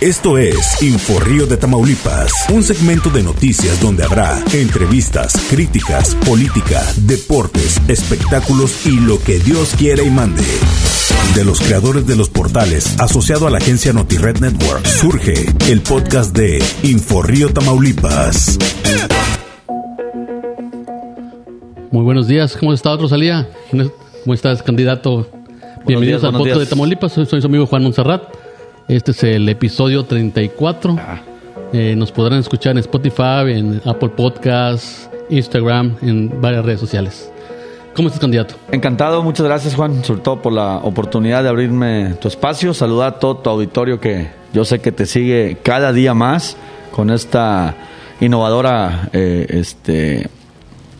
Esto es Inforrío de Tamaulipas, un segmento de noticias donde habrá entrevistas, críticas, política, deportes, espectáculos y lo que Dios quiera y mande. De los creadores de los portales asociado a la agencia NotiRed Network, surge el podcast de Inforrío Tamaulipas. Muy buenos días, ¿cómo estás, Rosalía? ¿Cómo estás, candidato? Bienvenidos al podcast de Tamaulipas, soy, soy su amigo Juan Monserrat. Este es el episodio 34. Ah. Eh, nos podrán escuchar en Spotify, en Apple Podcasts, Instagram, en varias redes sociales. ¿Cómo estás, candidato? Encantado, muchas gracias Juan, sobre todo por la oportunidad de abrirme tu espacio, saludar a todo tu auditorio que yo sé que te sigue cada día más con esta innovadora, eh, este,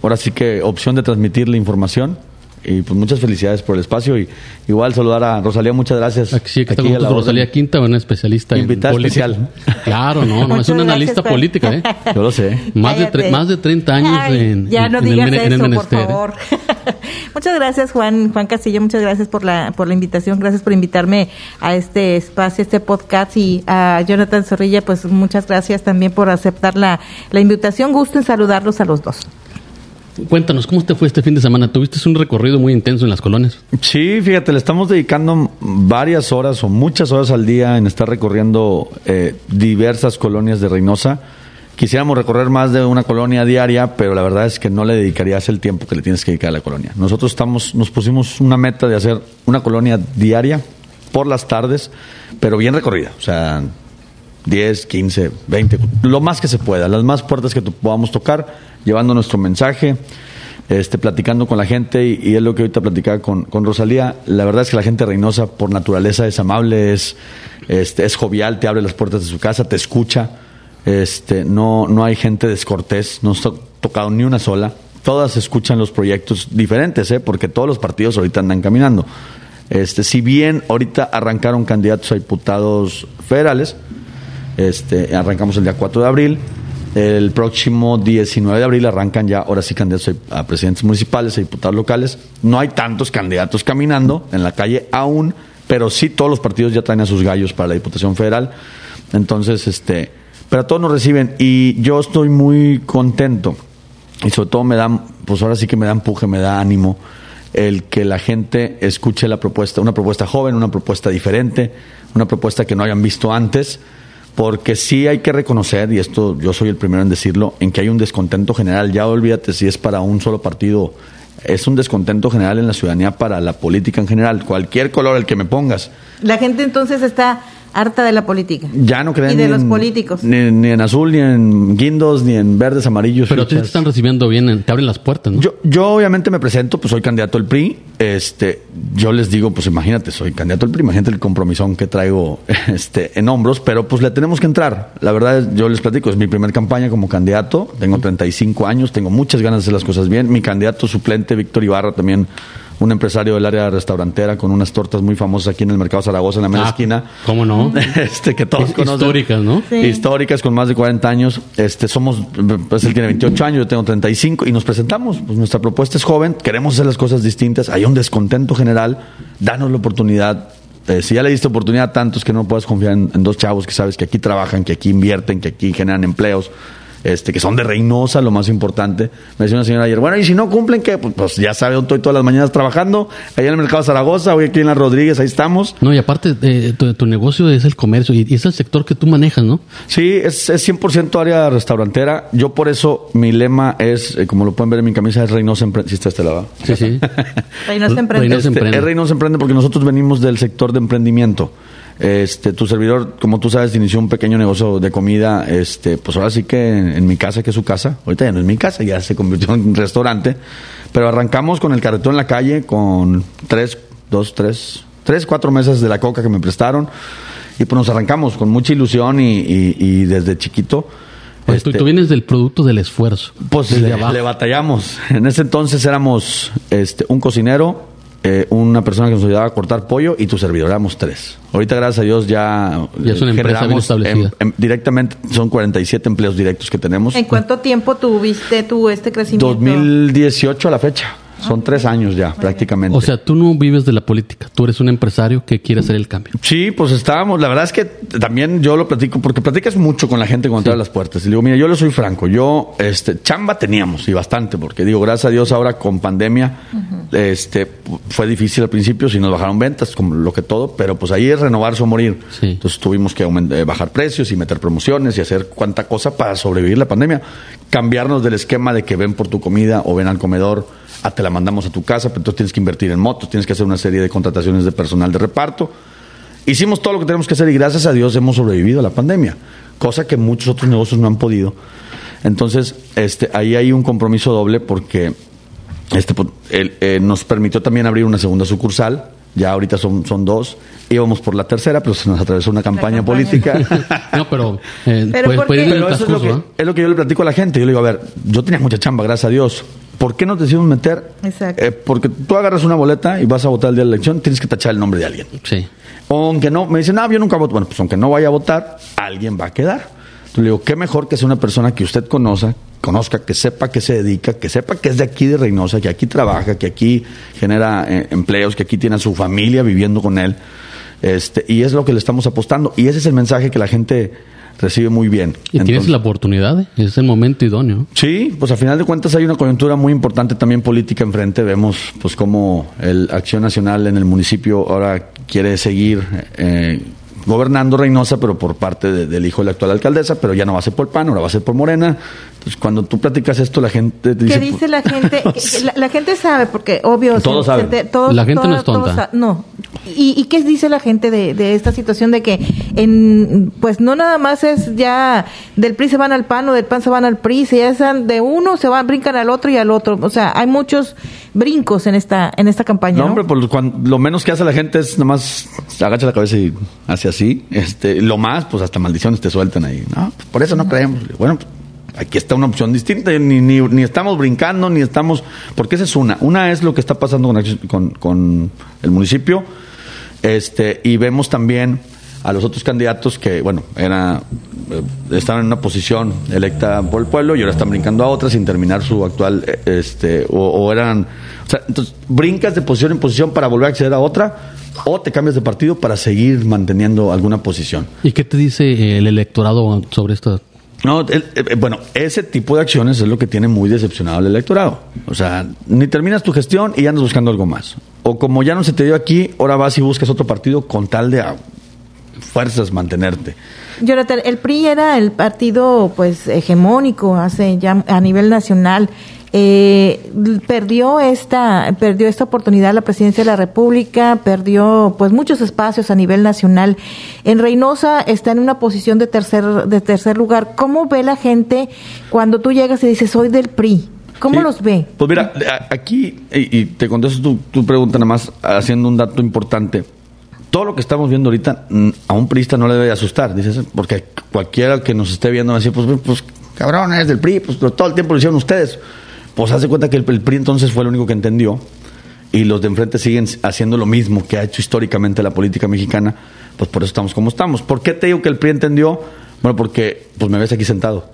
ahora sí que opción de transmitir la información. Y pues muchas felicidades por el espacio y igual saludar a Rosalía, muchas gracias. Aquí sí, que está Aquí con a nosotros Rosalía. Quinta, una especialista Invitada en política. especial. Claro, no, no, es una analista política, ¿eh? Yo lo sé. Más de, más de 30 años Ay, en, ya no en el digas en el eso, por menester, ¿eh? favor. muchas gracias, Juan, Juan Castillo, muchas gracias por la, por la invitación, gracias por invitarme a este espacio, este podcast y a Jonathan Zorrilla, pues muchas gracias también por aceptar la, la invitación. Gusto en saludarlos a los dos. Cuéntanos, ¿cómo te fue este fin de semana? Tuviste un recorrido muy intenso en las colonias. Sí, fíjate, le estamos dedicando varias horas o muchas horas al día en estar recorriendo eh, diversas colonias de Reynosa. Quisiéramos recorrer más de una colonia diaria, pero la verdad es que no le dedicarías el tiempo que le tienes que dedicar a la colonia. Nosotros estamos, nos pusimos una meta de hacer una colonia diaria por las tardes, pero bien recorrida. O sea, 10, 15, 20, lo más que se pueda, las más puertas que podamos tocar, llevando nuestro mensaje, este, platicando con la gente y, es lo que ahorita platicaba con, con Rosalía. La verdad es que la gente de Reynosa por naturaleza es amable, es, este, es jovial, te abre las puertas de su casa, te escucha. Este, no, no hay gente descortés, no está tocado ni una sola. Todas escuchan los proyectos diferentes, ¿eh? porque todos los partidos ahorita andan caminando. Este, si bien ahorita arrancaron candidatos a diputados federales, este, arrancamos el día 4 de abril. El próximo 19 de abril arrancan ya, ahora sí, candidatos a presidentes municipales, a diputados locales. No hay tantos candidatos caminando en la calle aún, pero sí todos los partidos ya traen a sus gallos para la Diputación Federal. Entonces, este, pero todos nos reciben y yo estoy muy contento y sobre todo me da, pues ahora sí que me da empuje, me da ánimo el que la gente escuche la propuesta, una propuesta joven, una propuesta diferente, una propuesta que no hayan visto antes, porque sí hay que reconocer, y esto yo soy el primero en decirlo, en que hay un descontento general, ya olvídate si es para un solo partido, es un descontento general en la ciudadanía para la política en general, cualquier color el que me pongas. La gente entonces está harta de la política. Ya no creen Y de ni los en- políticos. Ni, ni en azul, ni en guindos, ni en verdes, amarillos. Pero te están recibiendo bien, en- te abren las puertas, ¿no? Yo, yo obviamente me presento, pues soy candidato al PRI. Este, yo les digo, pues imagínate, soy candidato al PRI, imagínate el compromisón que traigo este, en hombros, pero pues le tenemos que entrar. La verdad, es, yo les platico, es mi primera campaña como candidato, tengo 35 años, tengo muchas ganas de hacer las cosas bien. Mi candidato suplente, Víctor Ibarra, también un empresario del área restaurantera con unas tortas muy famosas aquí en el Mercado Zaragoza, en la media Ah, esquina. ¿Cómo no? Este, que todos Es- conocen. históricas, ¿no? Sí. Históricas con más de 40 años. Este, somos, pues él tiene 28 años, yo tengo 35 y nos presentamos. Pues nuestra propuesta es joven, queremos hacer las cosas distintas. Hay un descontento general, danos la oportunidad. Eh, si ya le diste oportunidad a tantos que no puedas confiar en, en dos chavos que sabes que aquí trabajan, que aquí invierten, que aquí generan empleos. Este, que son de Reynosa, lo más importante. Me decía una señora ayer, bueno, y si no cumplen, ¿qué? Pues, pues ya sabe, estoy todas las mañanas trabajando, allá en el mercado Zaragoza, hoy aquí en la Rodríguez, ahí estamos. No, y aparte, eh, tu, tu negocio es el comercio y, y es el sector que tú manejas, ¿no? Sí, es, es 100% área restaurantera. Yo por eso mi lema es, eh, como lo pueden ver en mi camisa, es Reynosa Emprende. Sí está este lado. Sí, sí. Reynosa Emprende. Reynosa Este, Emprende. es Reynosa Emprende porque nosotros venimos del sector de emprendimiento. Este, tu servidor, como tú sabes, inició un pequeño negocio de comida, este, pues ahora sí que en, en mi casa, que es su casa, ahorita ya no es mi casa, ya se convirtió en un restaurante, pero arrancamos con el carretón en la calle, con tres, dos, tres, tres, cuatro mesas de la coca que me prestaron, y pues nos arrancamos con mucha ilusión y, y- y desde chiquito. Pues tú, este, tú vienes del producto del esfuerzo. pues le batallamos. En ese entonces éramos este, un cocinero, eh, una persona que nos ayudaba a cortar pollo y tu servidor, éramos tres. Ahorita, gracias a Dios, ya, Ya es una empresa bien generamos establecida. em- em- directamente, son 47 empleos directos que tenemos. ¿En cuánto tiempo tuviste tú este crecimiento? 2018 a la fecha. Son tres años ya, prácticamente. O sea, tú no vives de la política, tú eres un empresario que quiere hacer el cambio. Sí, pues estábamos, la verdad es que también yo lo platico, porque platicas mucho con la gente cuando te abre las puertas. Y digo, mira, yo le soy franco, yo, este, chamba teníamos, y bastante, porque digo, gracias a Dios ahora con pandemia, este, fue difícil al principio, si nos bajaron ventas, como lo que todo, pero pues ahí es renovarse o morir. Sí. Entonces tuvimos que eh, bajar precios y meter promociones y hacer cuanta cosa para sobrevivir la pandemia. Cambiarnos del esquema de que ven por tu comida o ven al comedor, a te la mandamos a tu casa, pero entonces tienes que invertir en motos, tienes que hacer una serie de contrataciones de personal de reparto. Hicimos todo lo que tenemos que hacer y gracias a Dios hemos sobrevivido a la pandemia, cosa que muchos otros negocios no han podido. Entonces, este, ahí hay un compromiso doble porque este, el- eh, nos permitió también abrir una segunda sucursal. Ya ahorita son, son dos. Íbamos por la tercera, pero se nos atravesó una campaña, campaña. política. No, pero, eh, es lo, que, ¿eh? es lo que yo le platico a la gente. Yo le digo, a ver, yo tenía mucha chamba, gracias a Dios. ¿Por qué nos decidimos meter? Exacto. Eh, porque tú agarras una boleta y vas a votar el día de la elección, tienes que tachar el nombre de alguien. Sí. Aunque no, me dicen, ah, yo nunca voto. Bueno, pues aunque no vaya a votar, alguien va a quedar. Entonces le digo, qué mejor que sea una persona que usted conozca, conozca, que sepa que se dedica, que sepa que es de aquí de Reynosa, que aquí trabaja, que aquí genera eh, empleos, que aquí tiene a su familia viviendo con él. Este, y es lo que le estamos apostando. Y ese es el mensaje que la gente recibe muy bien. Y tienes la oportunidad, ¿eh? es el momento idóneo. Sí, pues a final de cuentas hay una coyuntura muy importante también política enfrente. Vemos pues cómo el Acción Nacional en el municipio ahora quiere seguir eh, gobernando Reynosa, pero por parte de- del hijo de la actual alcaldesa, pero ya no va a ser por PAN, ahora va a ser por Morena. Entonces cuando tú platicas esto, la gente te ¿Qué dice... dice la gente? Que- que la, la gente sabe, porque obvio. Todos se- saben. se- todos- La gente no es tonta. no. ¿Y, ¿Y qué dice la gente de, de esta situación de que, en, pues no nada más es ya del PRI se van al PAN o del PAN se van al PRI, se ya están de uno se van, brincan al otro y al otro. O sea, hay muchos brincos en esta en esta campaña. No, ¿no? hombre, pues cuan- lo menos que hace la gente es nomás agacha la cabeza y hace así. Este, lo más, pues hasta maldiciones te sueltan ahí. No, pues por eso no creemos. Bueno, pues, aquí está una opción distinta. Ni, ni, ni estamos brincando, ni estamos. Porque esa es una. Una es lo que está pasando con, con el municipio. Este, y vemos también a los otros candidatos que, bueno, era, eh, estaban en una posición electa por el pueblo y ahora están brincando a otra sin terminar su actual, eh, este, o, o eran, o sea, entonces brincas de posición en posición para volver a acceder a otra o te cambias de partido para seguir manteniendo alguna posición. ¿Y qué te dice el electorado sobre esto? No, el- eh, bueno, ese tipo de acciones es lo que tiene muy decepcionado al electorado. O sea, ni terminas tu gestión y andas buscando algo más. O como ya no se te dio aquí, ahora vas y buscas otro partido con tal de a fuerzas mantenerte. Jonathan, el PRI era el partido pues hegemónico hace ya a nivel nacional. Eh, perdió esta perdió esta oportunidad la presidencia de la República, perdió pues muchos espacios a nivel nacional. En Reynosa está en una posición de tercer de tercer lugar. ¿Cómo ve la gente cuando tú llegas y dices soy del PRI? ¿Cómo Sí. los ve? Pues mira, aquí, y, y te contesto tu, tu pregunta nada más haciendo un dato importante. Todo lo que estamos viendo ahorita a un priista no le debe asustar, dices, porque cualquiera que nos esté viendo va a decir, pues, pues cabrón, es del PRI, pues todo el tiempo lo hicieron ustedes. Pues hace cuenta que el, el PRI entonces fue el único que entendió y los de enfrente siguen haciendo lo mismo que ha hecho históricamente la política mexicana, pues por eso estamos como estamos. ¿Por qué te digo que el PRI entendió? Bueno, porque pues me ves aquí sentado.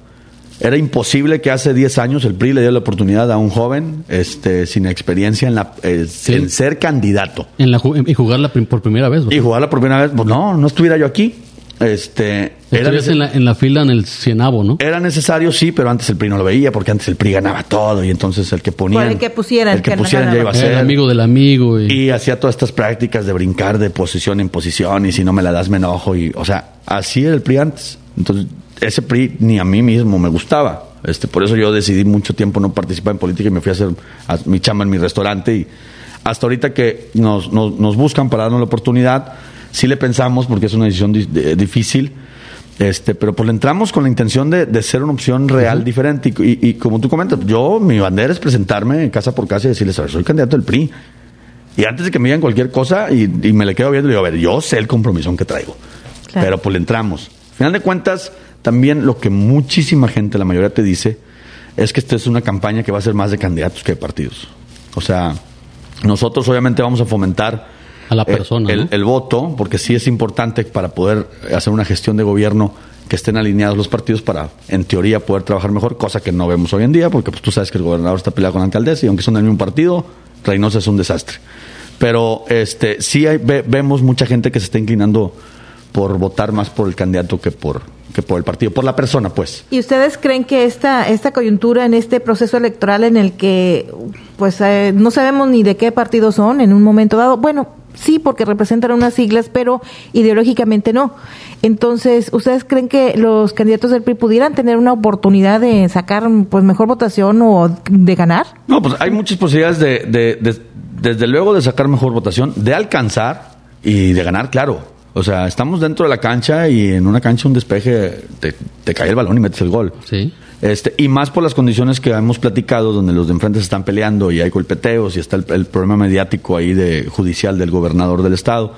Era imposible que hace 10 años el PRI le diera la oportunidad a un joven este, sin experiencia en, la, eh, Sí. en ser candidato. En la, y jugarla por primera vez. ¿verdad? Y jugarla por primera vez, pues no, no estuviera yo aquí. Este, era, en la, en la fila en el cienavo, ¿no? era necesario, sí, pero antes el PRI no lo veía porque antes el PRI ganaba todo y entonces el que ponía. Por el que pusieran, el que que pusieran ya iba a ser. El amigo del amigo. Y, Y hacía todas estas prácticas de brincar de posición en posición y si no me la das me enojo y, o sea, así era el PRI antes. Entonces, ese PRI ni a mí mismo me gustaba. Este, por eso yo decidí mucho tiempo no participar en política y me fui a hacer a- mi chamba en mi restaurante y hasta ahorita que nos, nos, nos buscan para darnos la oportunidad, sí le pensamos porque es una decisión di- de- difícil. Este, pero pues le entramos con la intención de, de ser una opción real, diferente. Y, y- y como tú comentas, yo, mi bandera es presentarme casa por casa y decirles, a ver, soy candidato del PRI. Y antes de que me digan cualquier cosa y, y me le quedo viendo, le digo, a ver, yo sé el compromiso que traigo. Claro. Pero pues le entramos. Al final de cuentas, también lo que muchísima gente, la mayoría te dice, es que esta es una campaña que va a ser más de candidatos que de partidos. O sea, nosotros obviamente vamos a fomentar A la eh, persona, el, ¿no? el voto, porque sí es importante para poder hacer una gestión de gobierno que estén alineados los partidos para, en teoría, poder trabajar mejor, cosa que no vemos hoy en día, porque pues, tú sabes que el gobernador está peleado con la alcaldesa y aunque son del mismo partido, Reynosa es un desastre. Pero este sí hay, vemos mucha gente que se está inclinando por votar más por el candidato que por que por el partido, por la persona, pues. ¿Y ustedes creen que esta esta coyuntura en este proceso electoral en el que pues eh, no sabemos ni de qué partido son en un momento dado, bueno, sí porque representan unas siglas, pero ideológicamente no. Entonces, ¿ustedes creen que los candidatos del PRI pudieran tener una oportunidad de sacar pues mejor votación o de ganar? No, pues hay muchas posibilidades de desde luego de sacar mejor votación, de alcanzar y de ganar, claro. O sea, estamos dentro de la cancha y en una cancha un despeje te, cae el balón y metes el gol. Sí. Este, y más por las condiciones que hemos platicado, donde los de enfrente se están peleando y hay golpeteos y está el, problema mediático ahí de judicial del gobernador del estado.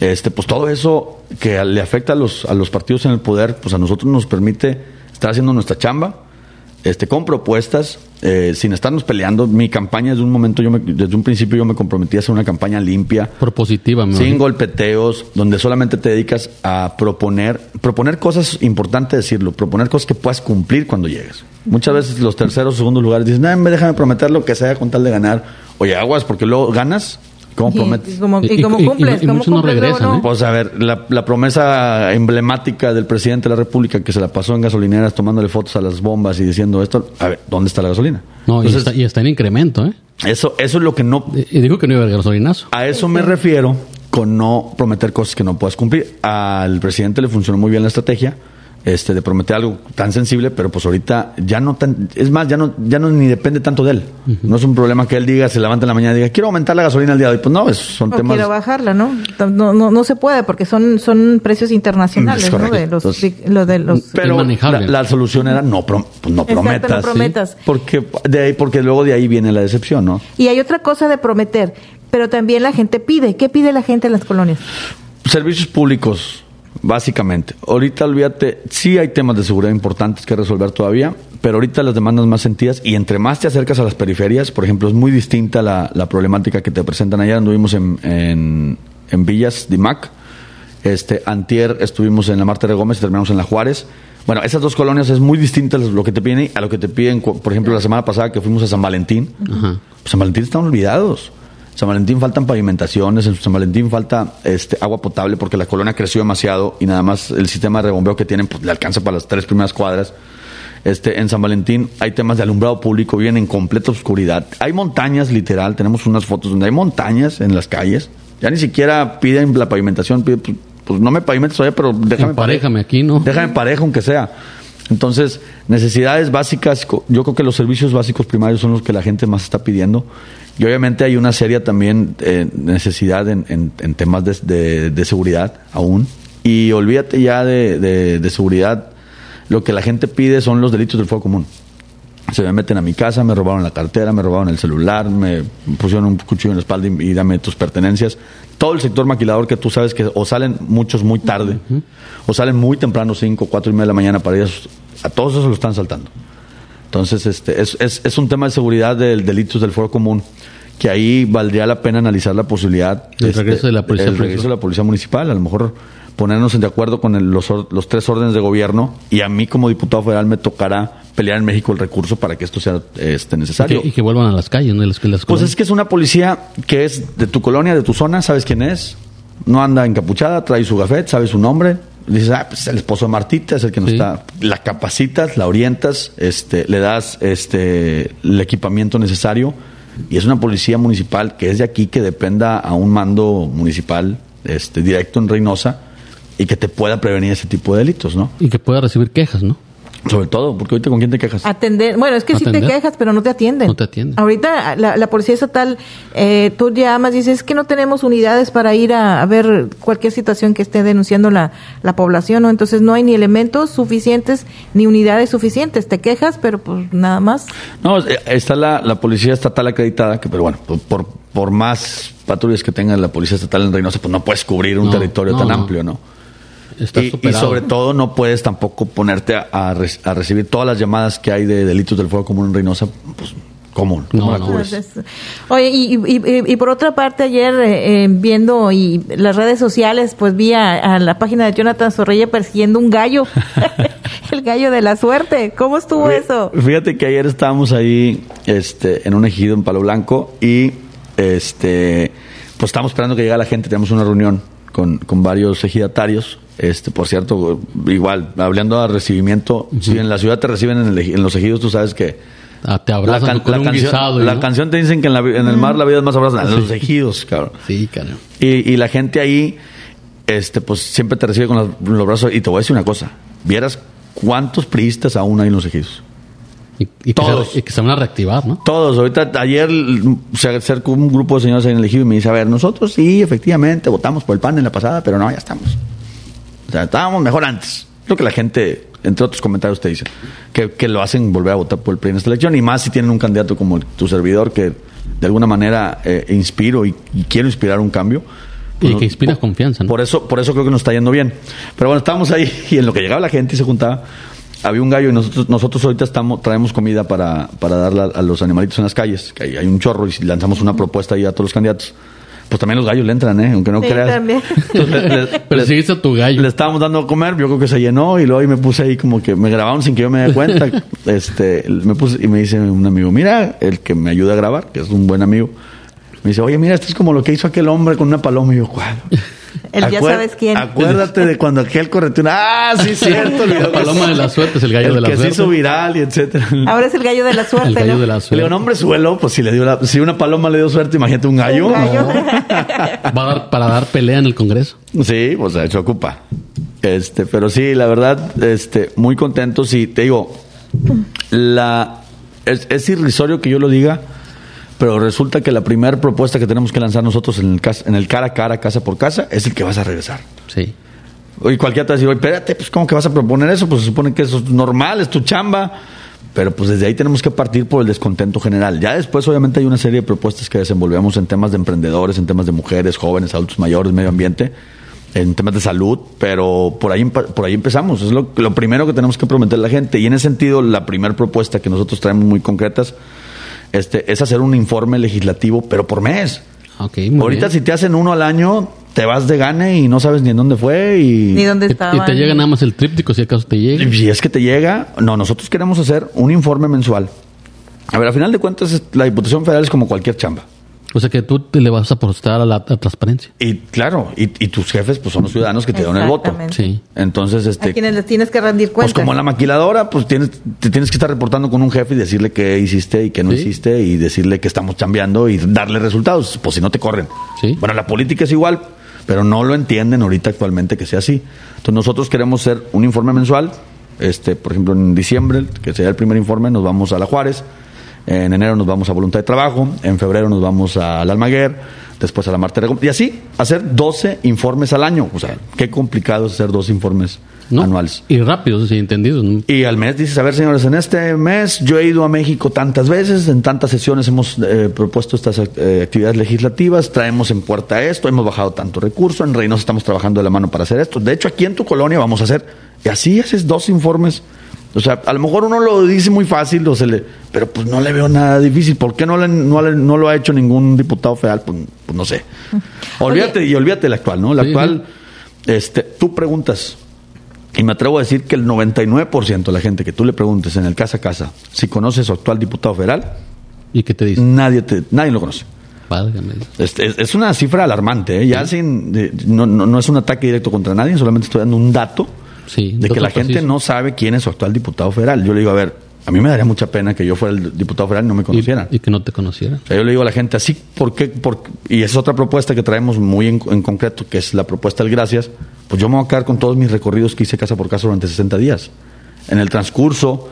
Este, pues todo eso que le afecta a los, a los partidos en el poder, pues a nosotros nos permite estar haciendo nuestra chamba, este, con propuestas, eh, sin estarnos peleando. Mi campaña desde un momento, yo desde un principio yo me comprometí a hacer una campaña limpia. Propositiva, Sin golpeteos, donde solamente te dedicas a proponer, proponer cosas, importante decirlo, proponer cosas que puedas cumplir cuando llegues. Muchas veces los terceros o segundos lugares dicen, no, me déjame prometer lo que sea con tal de ganar. Oye, aguas, porque luego ganas ¿Cómo prometes? ¿Y, cómo, cumples? no regresan. ¿eh? Pues a ver, la, promesa emblemática del presidente de la República que se la pasó en gasolineras tomándole fotos a las bombas y diciendo esto, a ver, ¿dónde está la gasolina? No, y, está, en incremento, ¿eh? Eso, eso es lo que no... Y dijo que no iba a haber gasolinazo. A eso me refiero con no prometer cosas que no puedas cumplir. Al presidente le funcionó muy bien la estrategia este, de prometer algo tan sensible, pero pues ahorita ya no tan, es más, ya no, ya no ni depende tanto de él. No es un problema que él diga, se levanta en la mañana y diga, quiero aumentar la gasolina al día de hoy. Pues no, es, son temas. Quiero bajarla, ¿no? ¿no? No, se puede porque son, son precios internacionales, ¿no? De los, lo de los. Pero la, solución era no, pues no prometas. no prometas. Porque, de ahí, porque luego de ahí viene la decepción, ¿no? Y hay otra cosa de prometer, pero también la gente pide. ¿Qué pide la gente en las colonias? Servicios públicos Básicamente. Ahorita, olvídate, sí hay temas de seguridad importantes que resolver todavía, pero ahorita las demandas más sentidas y entre más te acercas a las periferias, por ejemplo, es muy distinta la, problemática que te presentan allá. Anduvimos en, en, en Villas de Mac, este, Antier estuvimos en la Marta de Gómez y terminamos en la Juárez. Bueno, esas dos colonias es muy distinta lo que te piden a lo que te piden, por ejemplo, la semana pasada que fuimos a San Valentín. San Valentín están olvidados. San Valentín faltan pavimentaciones, en San Valentín falta este, agua potable porque la colonia creció demasiado y nada más el sistema de rebombeo que tienen pues, le alcanza para las tres primeras cuadras. Este, en San Valentín hay temas de alumbrado público, viven en completa oscuridad. Hay montañas, literal, tenemos unas fotos donde hay montañas en las calles. Ya ni siquiera piden la pavimentación, piden, pues, pues no me pavimentes todavía, pero déjame. Emparejame aquí, ¿no? Déjame pareja, aunque sea. Entonces, necesidades básicas, yo creo que los servicios básicos primarios son los que la gente más está pidiendo. Y obviamente hay una seria también eh, necesidad en, en, temas de, de, seguridad aún. Y olvídate ya de, de, seguridad, lo que la gente pide son los delitos del fuego común. Se me meten a mi casa, me robaron la cartera, me robaron el celular, me pusieron un cuchillo en la espalda y, dame tus pertenencias. Todo el sector maquilador que tú sabes que o salen muchos muy tarde, o salen muy temprano, 5, 4 y media de la mañana para ellos, a todos esos lo están saltando. Entonces, este, es, es, es un tema de seguridad del delitos del fuego común que ahí valdría la pena analizar la posibilidad el este, regreso de la policía el regreso de la policía municipal a lo mejor ponernos de acuerdo con los, los, tres órdenes de gobierno y a mí como diputado federal me tocará pelear en México el recurso para que esto sea este, necesario. Y que, vuelvan a las calles, ¿no? pues es que es una policía que es de tu colonia, de tu zona, sabes quién es, no anda encapuchada, trae su gafet, sabes su nombre, dices, ah, pues el esposo de Martita es el que nos está, la capacitas, la orientas, este, le das este, el equipamiento necesario y es una policía municipal que es de aquí, que dependa a un mando municipal este, directo en Reynosa y que te pueda prevenir ese tipo de delitos, ¿no? Y que pueda recibir quejas, ¿no? Sobre todo, porque ahorita con quién te quejas. Atender, bueno, es que sí te quejas, pero no te atienden. No te atienden. Ahorita la, policía estatal, eh, tú llamas y dices que no tenemos unidades para ir a, ver cualquier situación que esté denunciando la, la población, ¿no? Entonces no hay ni elementos suficientes ni unidades suficientes. Te quejas, pero pues nada más. No, eh, está la, la policía estatal acreditada, que pero bueno, por, por más patrullas que tenga la policía estatal en Reynosa, pues no puedes cubrir un territorio tan amplio, ¿no? Y, sobre todo no puedes tampoco ponerte a, recibir todas las llamadas que hay de delitos del fuego común en Reynosa, pues común. No, la no. Oye, y, y- y- y por otra parte, ayer eh, eh, viendo y las redes sociales, pues vi a, a la página de Jonathan Zorrilla persiguiendo un gallo, el gallo de la suerte. ¿Cómo estuvo Fí- eso? Fíjate que ayer estábamos ahí este, en un ejido en Palo Blanco y este, pues estábamos esperando que llegara la gente. Teníamos una reunión con, con varios ejidatarios. Este, por cierto, igual, hablando de recibimiento, si en la ciudad te reciben en, el eji- en los ejidos, tú sabes que Ah, te la, abrazan can- con la un canción, guisado. la canción te dicen que en, la en el mar la vida es más sabrosa. En los ejidos, cabrón. Sí, cabrón. Y, y la gente ahí, este, pues siempre te recibe con los, los brazos. Y te voy a decir una cosa: vieras cuántos priistas aún hay en los ejidos. Y, y que Todos. se, y que se van a reactivar, ¿no? Todos, ahorita ayer se acercó un grupo de señores ahí en el ejido y me dice, a ver, nosotros sí, efectivamente, votamos por el PAN en la pasada, pero no, ya estamos. O sea, estábamos mejor antes. Lo que la gente, entre otros comentarios, te dice, que, que lo hacen volver a votar por el PRI en esta elección, y más si tienen un candidato como el- tu servidor, que de alguna manera eh, inspiro y, y quiero inspirar un cambio. Y que inspira por- confianza, ¿no? Por eso, por eso creo que nos está yendo bien. Pero bueno, estábamos ahí y en lo que llegaba la gente y se juntaba, había un gallo y nosotros, nosotros ahorita estamos, traemos comida para, para darle a, a los animalitos en las calles, que hay, hay un chorro y lanzamos una propuesta ahí a todos los candidatos. Pues también los gallos le entran, ¿eh? Aunque no Sí, creas. también. Entonces, le- a tu gallo. le estábamos dando a comer, yo creo que se llenó y luego ahí me puse ahí como que me grabaron sin que yo me dé cuenta. este, me puse y me dice un amigo, mira, el que me ayuda a grabar, que es un buen amigo, me dice, oye, mira, esto es como lo que hizo aquel hombre con una paloma. Y yo, ¿cuál? El ya sabes quién. Acuérdate de cuando aquel correteó una... Ah, sí, cierto. La paloma de la suerte es el gallo el de la que se suerte. hizo viral y etcétera. Ahora es el gallo de la suerte, el gallo ¿no? de la Le suerte. digo, no, hombre, suelo, pues si le dio la, si una paloma le dio suerte, imagínate un gallo. Un gallo. Va a dar para dar pelea en el Congreso. Sí, pues se ocupa. Este, pero sí, la verdad, este, muy contento. Sí, te digo, la es, es irrisorio que yo lo diga, pero resulta que la primera propuesta que tenemos que lanzar nosotros en el, en el cara a cara, casa por casa, es el que vas a regresar. Sí. Y cualquiera te va a decir, oye, espérate, pues ¿cómo que vas a proponer eso? Pues se supone que eso es normal, es tu chamba. Pero pues desde ahí tenemos que partir por el descontento general. Ya después obviamente hay una serie de propuestas que desenvolvemos en temas de emprendedores, en temas de mujeres, jóvenes, adultos mayores, medio ambiente, en temas de salud, pero por ahí, por ahí empezamos. Es lo, lo primero que tenemos que prometerle a la gente. Y en ese sentido, la primera propuesta que nosotros traemos muy concretas este, es hacer un informe legislativo, pero por mes. Ok, muy Ahorita bien. si te hacen uno al año, te vas de gane y no sabes ni en dónde fue y... Ni dónde estaba. Y te llega nada más el tríptico si acaso te llega. Y si es que te llega, no, nosotros queremos hacer un informe mensual. A ver, a final de cuentas, la Diputación Federal es como cualquier chamba. O sea que tú te le vas a apostar a la, a transparencia. Y claro, y, y tus jefes pues son los ciudadanos que te dan el voto. Sí. Entonces, A este, quienes les tienes que rendir pues cuentas. como la maquiladora, pues tienes, te tienes que estar reportando con un jefe y decirle qué hiciste y qué no Sí. hiciste y decirle que estamos cambiando y darle resultados, pues si no te corren. Sí. Bueno, la política es igual, pero no lo entienden ahorita actualmente que sea así. Entonces nosotros queremos hacer un informe mensual, este, por ejemplo en diciembre, que sería el primer informe, nos vamos a La Juárez, en enero nos vamos a Voluntad de Trabajo, en febrero nos vamos a La Almaguer, después a la Marte y así hacer 12 informes al año. O sea, qué complicado es hacer 12 informes ¿No? anuales. Y rápido, sí, entendido. ¿no? Y al mes dices, a ver señores, en este mes yo he ido a México tantas veces, en tantas sesiones hemos eh, propuesto estas eh, actividades legislativas, traemos en puerta esto, hemos bajado tanto recurso, en Reynosa estamos trabajando de la mano para hacer esto. De hecho, aquí en tu colonia vamos a hacer, y así haces dos informes. O sea, a lo mejor uno lo dice muy fácil, o se le, pero pues no le veo nada difícil. ¿Por qué no, le- no, le- no lo ha hecho ningún diputado federal? Pues, pues no sé. Olvídate, y olvídate el actual, ¿no? El Sí, actual, este, tú preguntas, y me atrevo a decir que el 99% de la gente que tú le preguntes en el casa a casa si conoce a su actual diputado federal, ¿Y qué te dice? nadie, te, nadie lo conoce. Es, es- es una cifra alarmante, ¿eh? ya sin, no- no es un ataque directo contra nadie, solamente estoy dando un dato Sí, de que la gente no sabe quién es su actual diputado federal. Yo le digo, a ver, a mí me daría mucha pena que yo fuera el diputado federal y no me conocieran. Y, y que no te conociera. O sea, yo le digo a la gente así, ¿por qué? Por- y esa es otra propuesta que traemos muy en, en concreto, que es la propuesta del Gracias. Pues yo me voy a quedar con todos mis recorridos que hice casa por casa durante 60 días. En el transcurso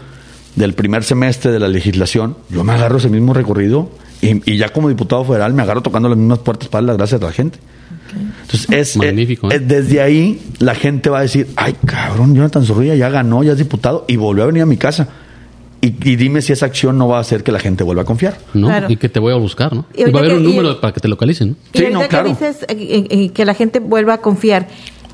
del primer semestre de la legislación, yo me agarro ese mismo recorrido y, y ya como diputado federal me agarro tocando las mismas puertas para dar las gracias a la gente. Entonces, es, Magnífico, eh, ¿eh? es- desde ahí la gente va a decir, ay cabrón, Jonathan Zorrilla ya ganó, ya es diputado y volvió a venir a mi casa. Y, y dime si esa acción no va a hacer que la gente vuelva a confiar. ¿no? Claro. Y que te voy a buscar, ¿no? Y Y, va a haber un y- número para que te localicen, ¿no? Y Sí, no, que claro. dices eh, eh, eh, que la gente vuelva a confiar.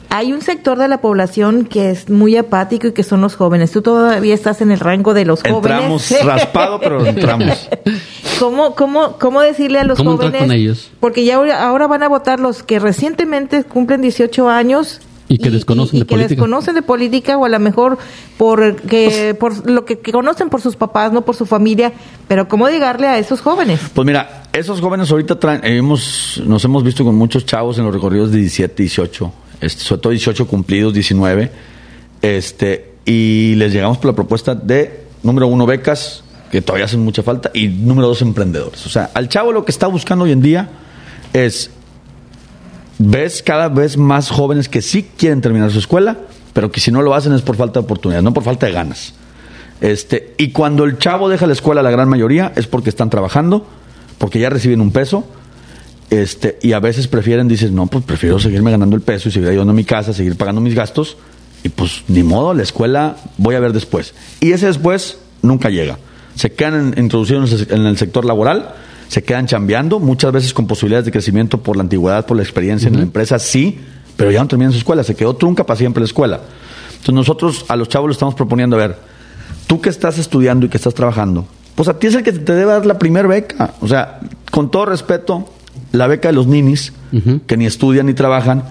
Hay un sector de la población que es muy apático y que son los jóvenes. Tú todavía estás en el rango de los jóvenes. Entramos raspado, pero entramos. ¿cómo, cómo, cómo decirle a los ¿Cómo entrar jóvenes? con ellos? Porque ya ahora, van a votar los que recientemente cumplen 18 años. Y que desconocen y de que política. desconocen de política o a lo mejor por que por lo que, que conocen por sus papás no por su familia pero cómo llegarle a esos jóvenes Pues mira, esos jóvenes ahorita traen, hemos, nos hemos visto con muchos chavos en los recorridos de 17, 18, este, sobre todo 18 cumplidos, 19, este, y les llegamos por la propuesta de, número uno, becas, que todavía hacen mucha falta, y número dos, emprendedores. O sea, al chavo lo que está buscando hoy en día es, ves cada vez más jóvenes que sí quieren terminar su escuela, pero que si no lo hacen es por falta de oportunidad, no por falta de ganas. Este, y cuando el chavo deja la escuela, la gran mayoría es porque están trabajando, porque ya reciben un peso, este, y a veces prefieren, dices, no, pues prefiero seguirme ganando el peso y seguir ayudando a mi casa, seguir pagando mis gastos, y pues ni modo, la escuela voy a ver después. Y ese después nunca llega. Se quedan introducidos en el- sector laboral, se quedan chambeando, muchas veces con posibilidades de crecimiento por la antigüedad, por la experiencia en la empresa, sí, pero ya no terminan su escuela, se quedó trunca para siempre la escuela. Entonces nosotros a los chavos le estamos proponiendo, a ver, tú que estás estudiando y que estás trabajando, pues a ti es el que te debe dar la primera beca. O sea, con todo respeto, la beca de los ninis, que ni estudian ni trabajan,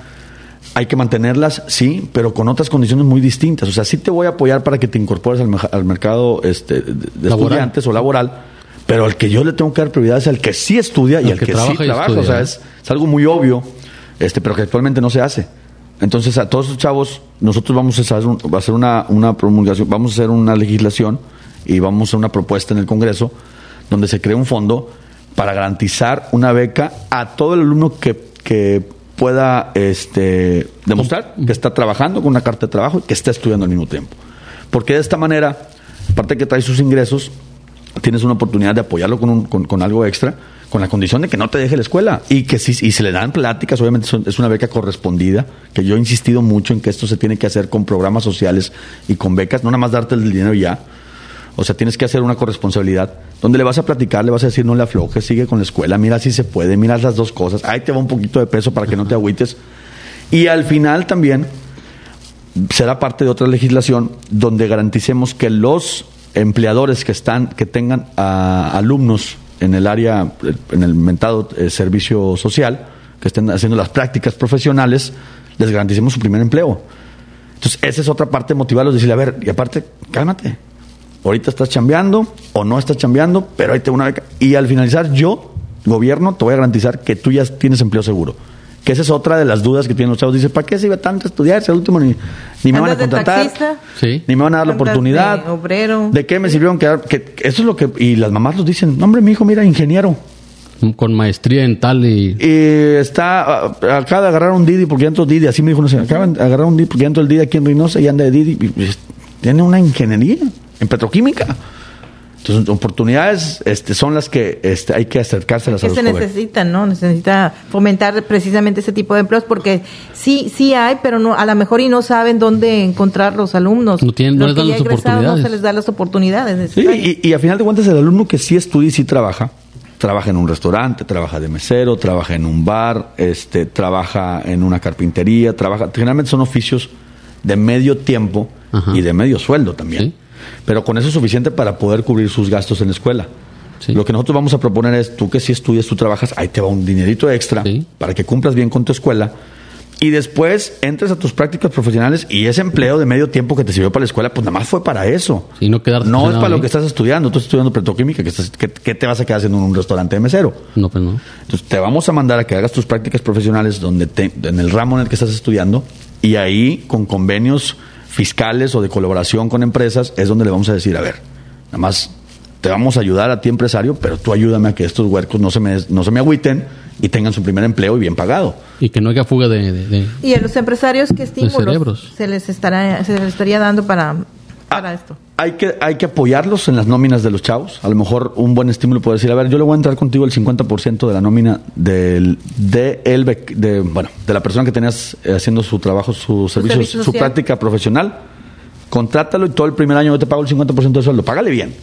hay que mantenerlas, sí, pero con otras condiciones muy distintas. O sea, sí te voy a apoyar para que te incorpores al, al mercado este, de, estudiantes o laboral, pero el que yo le tengo que dar prioridad es al que sí estudia y Al al que sí y trabaja. estudia, o sea, es, es algo muy obvio, este, pero que actualmente no se hace. Entonces, a todos esos chavos, nosotros vamos a hacer, un- va a hacer una, una promulgación, vamos a hacer una legislación y vamos a hacer una propuesta en el Congreso donde se cree un fondo para garantizar una beca a todo el alumno que, que pueda este, demostrar que está trabajando con una carta de trabajo y que está estudiando al mismo tiempo. Porque de esta manera, aparte que trae sus ingresos, tienes una oportunidad de apoyarlo con, un- con, con algo extra, con la condición de que no te deje la escuela y que si y se le dan pláticas, obviamente son- es una beca correspondida, que yo he insistido mucho en que esto se tiene que hacer con programas sociales y con becas, no nada más darte el dinero ya. O sea, tienes que hacer una corresponsabilidad donde le vas a platicar, le vas a decir no le aflojes, sigue con la escuela, mira si se puede, mira las dos cosas, ahí te va un poquito de peso para que no te agüites. Y al final también será parte de otra legislación donde garanticemos que los empleadores que están que tengan a alumnos en el área en el mentado eh, servicio social que estén haciendo las prácticas profesionales les garanticemos su primer empleo entonces esa es otra parte de motivarlos decirle a ver y aparte cálmate ahorita estás chambeando o no estás chambeando pero ahí te una beca y al finalizar yo gobierno te voy a garantizar que tú ya tienes empleo seguro que esa es otra de las dudas que tienen los chavos. Dice, ¿para qué se iba tanto a estudiar? Si al último ni, ni me van a ¿Andas de contratar. Sí. Ni me van a dar la ¿Andas oportunidad. de obrero? ¿De qué me sirvieron quedar? Que, que eso es lo que... Y las mamás nos dicen, no, hombre, mi hijo, mira, ingeniero. Con maestría en tal y... Y está... ah, acaba de agarrar un Didi porque entró Didi. Así me dijo, no sé, acaban de agarrar un Didi porque entró el Didi aquí en Reynosa y anda de Didi. y, tiene una ingeniería en petroquímica. Entonces, oportunidades este, son las que este, hay que acercárselas a que los se jóvenes. necesitan, ¿no? Necesita fomentar precisamente ese tipo de empleos porque sí sí hay, pero no a lo mejor y no saben dónde encontrar los alumnos. No tienen- no les dan que las egresados No oportunidades. se les da las oportunidades. Sí, necesarias. y, y a final de cuentas el alumno que sí estudia y sí trabaja, trabaja en un restaurante, trabaja de mesero, trabaja en un bar, este, trabaja en una carpintería, trabaja, generalmente son oficios de medio tiempo Ajá. y de medio sueldo también. Sí. Pero con eso es suficiente para poder cubrir sus gastos en la escuela. Sí. Lo que nosotros vamos a proponer es, tú que sí estudias, tú trabajas, ahí te va un dinerito extra Sí. para que cumplas bien con tu escuela. Y después entres a tus prácticas profesionales y ese empleo de medio tiempo que te sirvió para la escuela, pues nada más fue para eso. Sí, no quedarte No es para lo que estás estudiando. Tú estás estudiando petroquímica, que, estás, que, que te vas a quedar haciendo en un restaurante de mesero. No, pues no. Entonces te vamos a mandar a que hagas tus prácticas profesionales donde te- en el ramo en el que estás estudiando y ahí con convenios fiscales o de colaboración con empresas es donde le vamos a decir, a ver, nada más te vamos a ayudar a ti empresario, pero tú ayúdame a que estos huercos no se me, no se me agüiten y tengan su primer empleo y bien pagado. Y que no haya fuga de... de- de- Y a los empresarios qué estímulos cerebros. se les estará se les estaría dando para para Ah, esto. Hay que, hay que apoyarlos en las nóminas de los chavos. A lo mejor un buen estímulo puede decir, a ver, yo le voy a entrar contigo el 50% de la nómina del, de, el de, bueno, de la persona que tenías eh, haciendo su trabajo, su servicio, servicio su práctica profesional. Contrátalo y todo el primer año yo te pago el 50% de sueldo. Págale bien.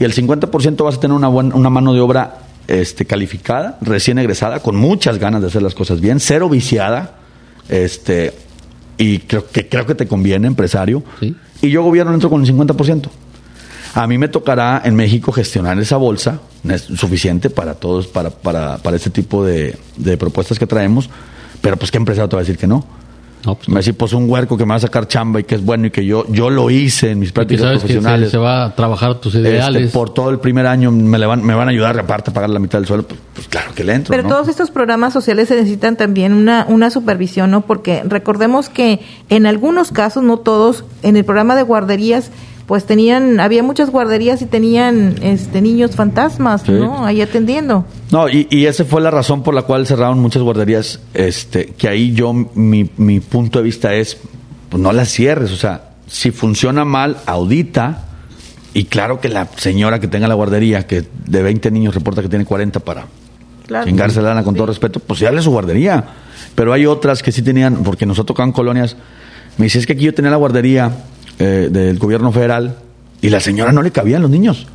Y el 50% vas a tener una, buena, una mano de obra este, calificada, recién egresada, con muchas ganas de hacer las cosas bien, cero viciada. Este, y creo que, creo que te conviene, empresario. Sí. Y yo, gobierno, entro con el 50%. A mí me tocará en México gestionar esa bolsa, es suficiente para todos, para, para, para este tipo de, de propuestas que traemos, pero pues qué empresario te va a decir que no. No, pues, Me decir, pues un huerco que me va a sacar chamba y que es bueno y que yo, yo lo hice en mis prácticas sabes que se, profesionales. se va a trabajar tus Este, ideales. por todo el primer año me, le van, me van a ayudar, aparte a pagar la mitad del suelo, pues, pues claro que le entro. Pero ¿no? todos estos programas sociales se necesitan también una, una supervisión, ¿no? Porque recordemos que en algunos casos, no todos, en el programa de guarderías, pues tenían, había muchas guarderías y tenían este niños fantasmas, Sí. ¿no? Ahí atendiendo. No, y, y esa fue la razón por la cual cerraron muchas guarderías, este, que ahí yo, mi, mi punto de vista es, pues no las cierres, o sea, si funciona mal, audita, y claro que la señora que tenga la guardería, que de 20 niños reporta que tiene 40 para Claro. chingarse lana con todo respeto, pues ya su guardería. Pero hay otras que sí tenían, porque nos ha tocado en colonias, me dice, es que aquí yo tenía la guardería eh, del gobierno federal y la señora no le cabían los niños.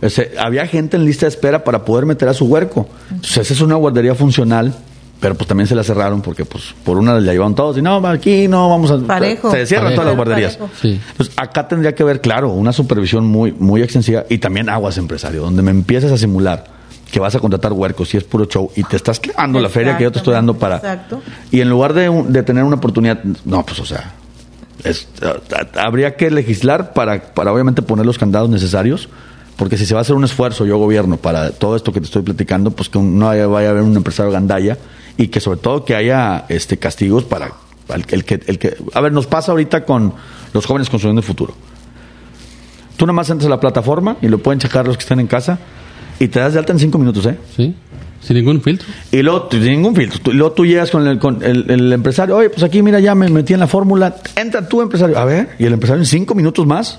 Ese, había gente en lista de espera para poder meter a su huerco. Entonces, esa es una guardería funcional, pero pues también se la cerraron porque pues por una la llevaban todos y no, aquí no, vamos a... Parejo. Se cierran Parejo. todas las guarderías. Sí. Entonces, acá tendría que haber, claro, una supervisión muy, muy extensiva y también aguas empresario, donde me empieces a simular que vas a contratar huercos y es puro show y te estás clavando la feria que yo te estoy dando para... Exacto. Y en lugar de, de tener una oportunidad, no, pues o sea, eh, habría que legislar para, para obviamente poner los candados necesarios, porque si se va a hacer un esfuerzo, yo gobierno, para todo esto que te estoy platicando, pues que no haya- vaya a haber un empresario gandalla y que sobre todo que haya este castigos para el, el que... El que a ver, nos pasa ahorita con los jóvenes construyendo el futuro. Tú nada más entras a la plataforma y lo pueden checar los que están en casa y te das de alta en cinco minutos, ¿eh? Sí. Sin ningún filtro. Y luego, sin ningún filtro. Tú- luego tú llegas con, el, con el empresario. Oye, pues aquí, mira, ya me metí en la fórmula. Entra tú, empresario. A ver, y el empresario en cinco minutos más.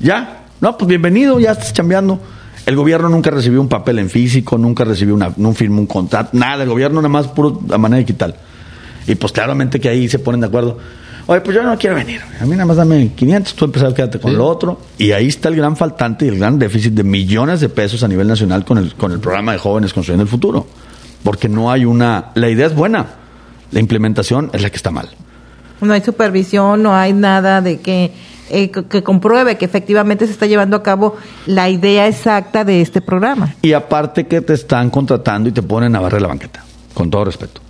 Ya. No, pues bienvenido, ya estás chambeando. El gobierno nunca recibió un papel en físico, nunca recibió una, no firmó un contrato, nada. El gobierno nada más puro a manera digital. Y pues claramente que ahí se ponen de acuerdo. Oye, pues yo no quiero venir. A mí nada más dame 500, tú empresario quédate con Sí. lo otro. Y ahí está el gran faltante y el gran déficit de millones de pesos a nivel nacional con el, con el programa de jóvenes construyendo el futuro. Porque no hay una... La idea es buena, la implementación es la que está mal. No hay supervisión, no hay nada de que, eh, que, que compruebe que efectivamente se está llevando a cabo la idea exacta de este programa. Y aparte que te están contratando y te ponen a barrer la banqueta, con todo respeto.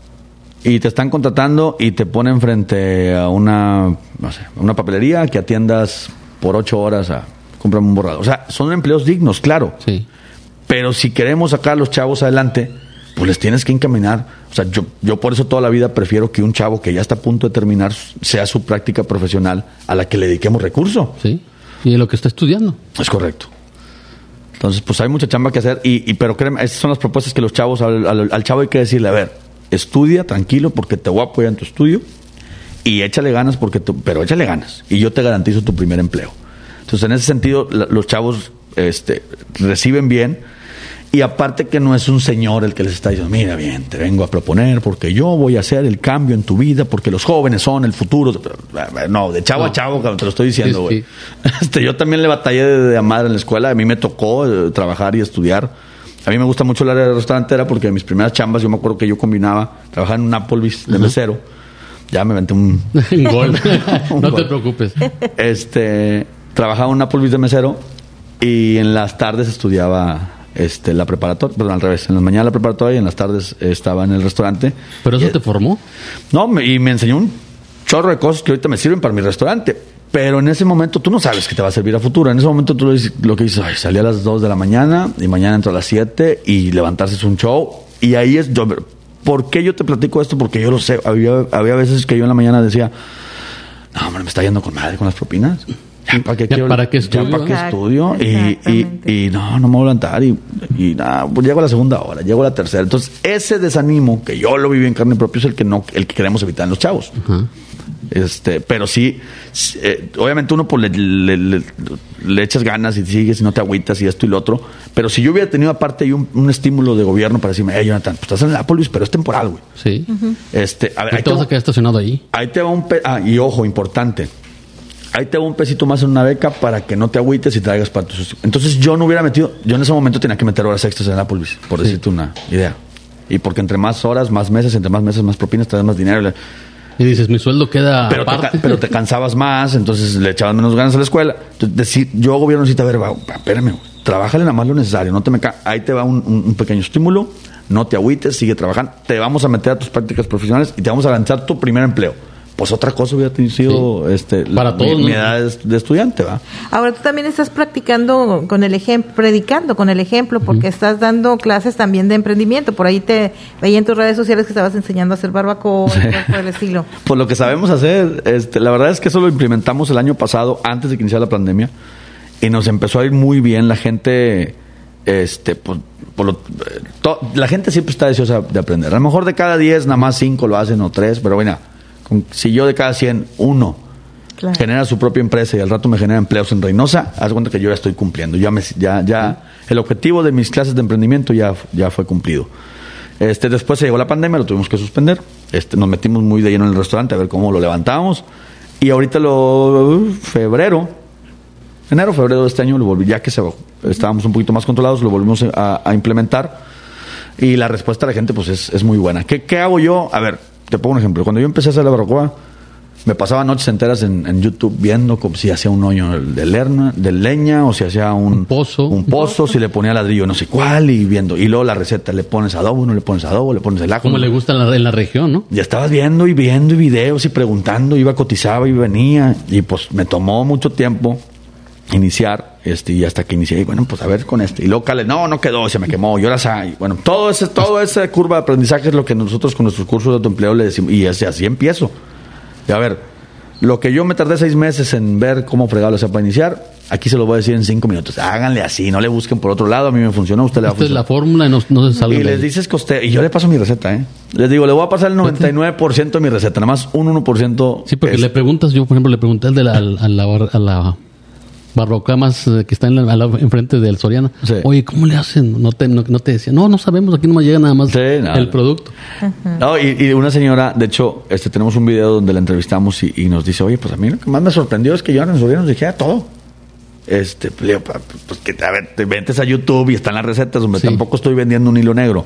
Y te están contratando y te ponen frente a una, no sé, una papelería que atiendas por ocho horas a comprarme un borrador. O sea, son empleos dignos, claro. Sí. Pero si queremos sacar a los chavos adelante, pues les tienes que encaminar. O sea, yo, yo por eso toda la vida prefiero que un chavo que ya está a punto de terminar sea su práctica profesional a la que le dediquemos recurso. Sí. Y de lo que está estudiando. Es correcto. Entonces, pues hay mucha chamba que hacer, y, y- pero créeme, esas son las propuestas que los chavos, al, al- al chavo hay que decirle, a ver, estudia tranquilo porque te voy a apoyar en tu estudio y échale ganas porque tú, pero échale ganas y yo te garantizo tu primer empleo. Entonces, en ese sentido, la- los chavos este, reciben bien y aparte que no es un señor el que les está diciendo, mira bien, te vengo a proponer porque yo voy a hacer el cambio en tu vida porque los jóvenes son el futuro. No, de chavo a chavo, te lo estoy diciendo, güey. sí. Este, yo también le batallé de, de madre en la escuela. A mí me tocó eh, trabajar y estudiar. A mí me gusta mucho el área de restaurantera porque en mis primeras chambas yo me acuerdo que yo combinaba, trabajaba en un Applebee's de mesero. Ya me aventé un... Gol. un no te preocupes. Este, trabajaba en un Applebee's de mesero y en las tardes estudiaba este, la preparatoria, perdón, al revés. En las mañanas la preparatoria y en las tardes estaba en el restaurante. Pero eso Y- te formó. no, me- y me enseñó un chorro de cosas que ahorita me sirven para mi restaurante. Pero en ese momento tú no sabes que te va a servir a futuro. En ese momento tú lo, dices- lo que dices, ay, salí a las 2 de la mañana y mañana entro a las 7 y levantarse es un show. Y ahí es, yo, ¿por qué yo te platico esto? Porque yo lo sé. Había, había veces que yo en la mañana decía, no, hombre, me está yendo con madre con las propinas. Ya, ¿Para qué, Ya, quiero- ¿para qué ya, estudio? ¿para qué Exacto, estudio? Y, exactamente. y, y no, no me voy a levantar. Y, y nada, pues llego a la segunda hora, llego a la tercera. Entonces, ese desánimo que yo lo viví en carne propia es el que no, el que queremos evitar en los chavos. Ajá. Este, pero sí, eh, obviamente uno pues le, le- le- le echas ganas y sigues y no te agüitas y esto y lo otro. Pero si yo hubiera tenido aparte ahí un, un estímulo de gobierno para decirme, hey Jonathan, pues estás en el Apple, pero es temporal, güey. Sí. Este, a ver, ahí te te, vas va, a quedar estacionado ahí. ahí te va un pe- ah, y ojo, importante. Ahí te va un pesito más en una beca para que no te agüites y traigas para tus. Entonces yo no hubiera metido, yo en ese momento tenía que meter horas extras en Applebee's, por Sí. decirte una idea. Y porque entre más horas, más meses, entre más meses, más propinas, te das más dinero. Y dices, mi sueldo queda pero, aparte. te, pero te cansabas más, entonces le echabas menos ganas a la escuela. Entonces, decir, yo, gobierno, necesito, a ver, va, espérame, trabájale nada más lo necesario, no te me ca- ahí te va un pequeño estímulo, no te agüites, sigue trabajando, te vamos a meter a tus prácticas profesionales y te vamos a lanzar tu primer empleo. Pues otra cosa hubiera sido este, Para mi- todos, mi, ¿no? edad de, estudiante, ¿va? Ahora tú también estás practicando con el ejemplo, predicando con el ejemplo, porque estás dando clases también de emprendimiento. Por ahí te veía en tus redes sociales que estabas enseñando a hacer barbacoa y cosas por el estilo. Pues lo que sabemos hacer, este, la verdad es que eso lo implementamos el año pasado, antes de que iniciara la pandemia, y nos empezó a ir muy bien. La gente, este, pues, por lo- eh, to- la gente siempre está deseosa de aprender. A lo mejor de cada 10, nada más 5 lo hacen o 3, pero bueno, con- si yo de cada 100, uno Claro. genera su propia empresa y al rato me genera empleos en Reynosa, haz cuenta que yo ya estoy cumpliendo. Ya, me, ya, ya, el objetivo de mis clases de emprendimiento ya, ya fue cumplido. Este, después se llegó la pandemia, lo tuvimos que suspender. Este, nos metimos muy de lleno en el restaurante a ver cómo lo levantábamos. Y ahorita lo febrero, enero, febrero de este año, lo volví, ya que se, estábamos un poquito más controlados, lo volvimos a, a implementar. Y la respuesta de la gente, pues, es, es muy buena. ¿Qué, ¿Qué hago yo? A ver, te pongo un ejemplo. Cuando yo empecé a hacer la barbacoa, me pasaba noches enteras en, en YouTube viendo como si hacía un hoyo de, lerna, de leña o si hacía un, Un pozo. un pozo, si le ponía ladrillo no sé cuál y viendo. Y luego la receta, le pones adobo, no le pones adobo, le pones el ajo. Como le gusta en la, en la región, ¿no? Ya estabas viendo y viendo y videos y preguntando, iba, cotizaba y venía. Y pues me tomó mucho tiempo iniciar, este, y hasta que inicié, y bueno, pues a ver con este. Y luego Cale, no, no quedó, se me quemó, y ahora. Bueno, todo ese, toda esa curva de aprendizaje es lo que nosotros con nuestros cursos de autoempleo le decimos, y así, así empiezo. Y a ver, lo que yo me tardé seis meses en ver cómo fregarlo sea para iniciar, aquí se lo voy a decir en cinco minutos. Háganle así, no le busquen por otro lado, a mí me funcionó, usted le va a Esta es funcionar. la fórmula y no, no se salga Y les dices coste y yo le paso mi receta, ¿eh? Les digo, le voy a pasar el 99% de mi receta, nada más un 1%. Sí, porque es- le preguntas, yo por ejemplo le pregunté al de la, al- a la, a la barroca más eh, que está en la, enfrente del Soriana. Sí. Oye, ¿cómo le hacen? No te, no, no te decía, no, no sabemos, aquí nomás llega nada más Sí, nada. el producto. No, y, y una señora, de hecho, este tenemos un video donde la entrevistamos y, y nos dice, oye, pues a mí lo que más me sorprendió es que yo en Soriana nos dijera todo. Este, pues, pues que a ver, te metes a YouTube y están las recetas, donde Sí. tampoco estoy vendiendo un hilo negro.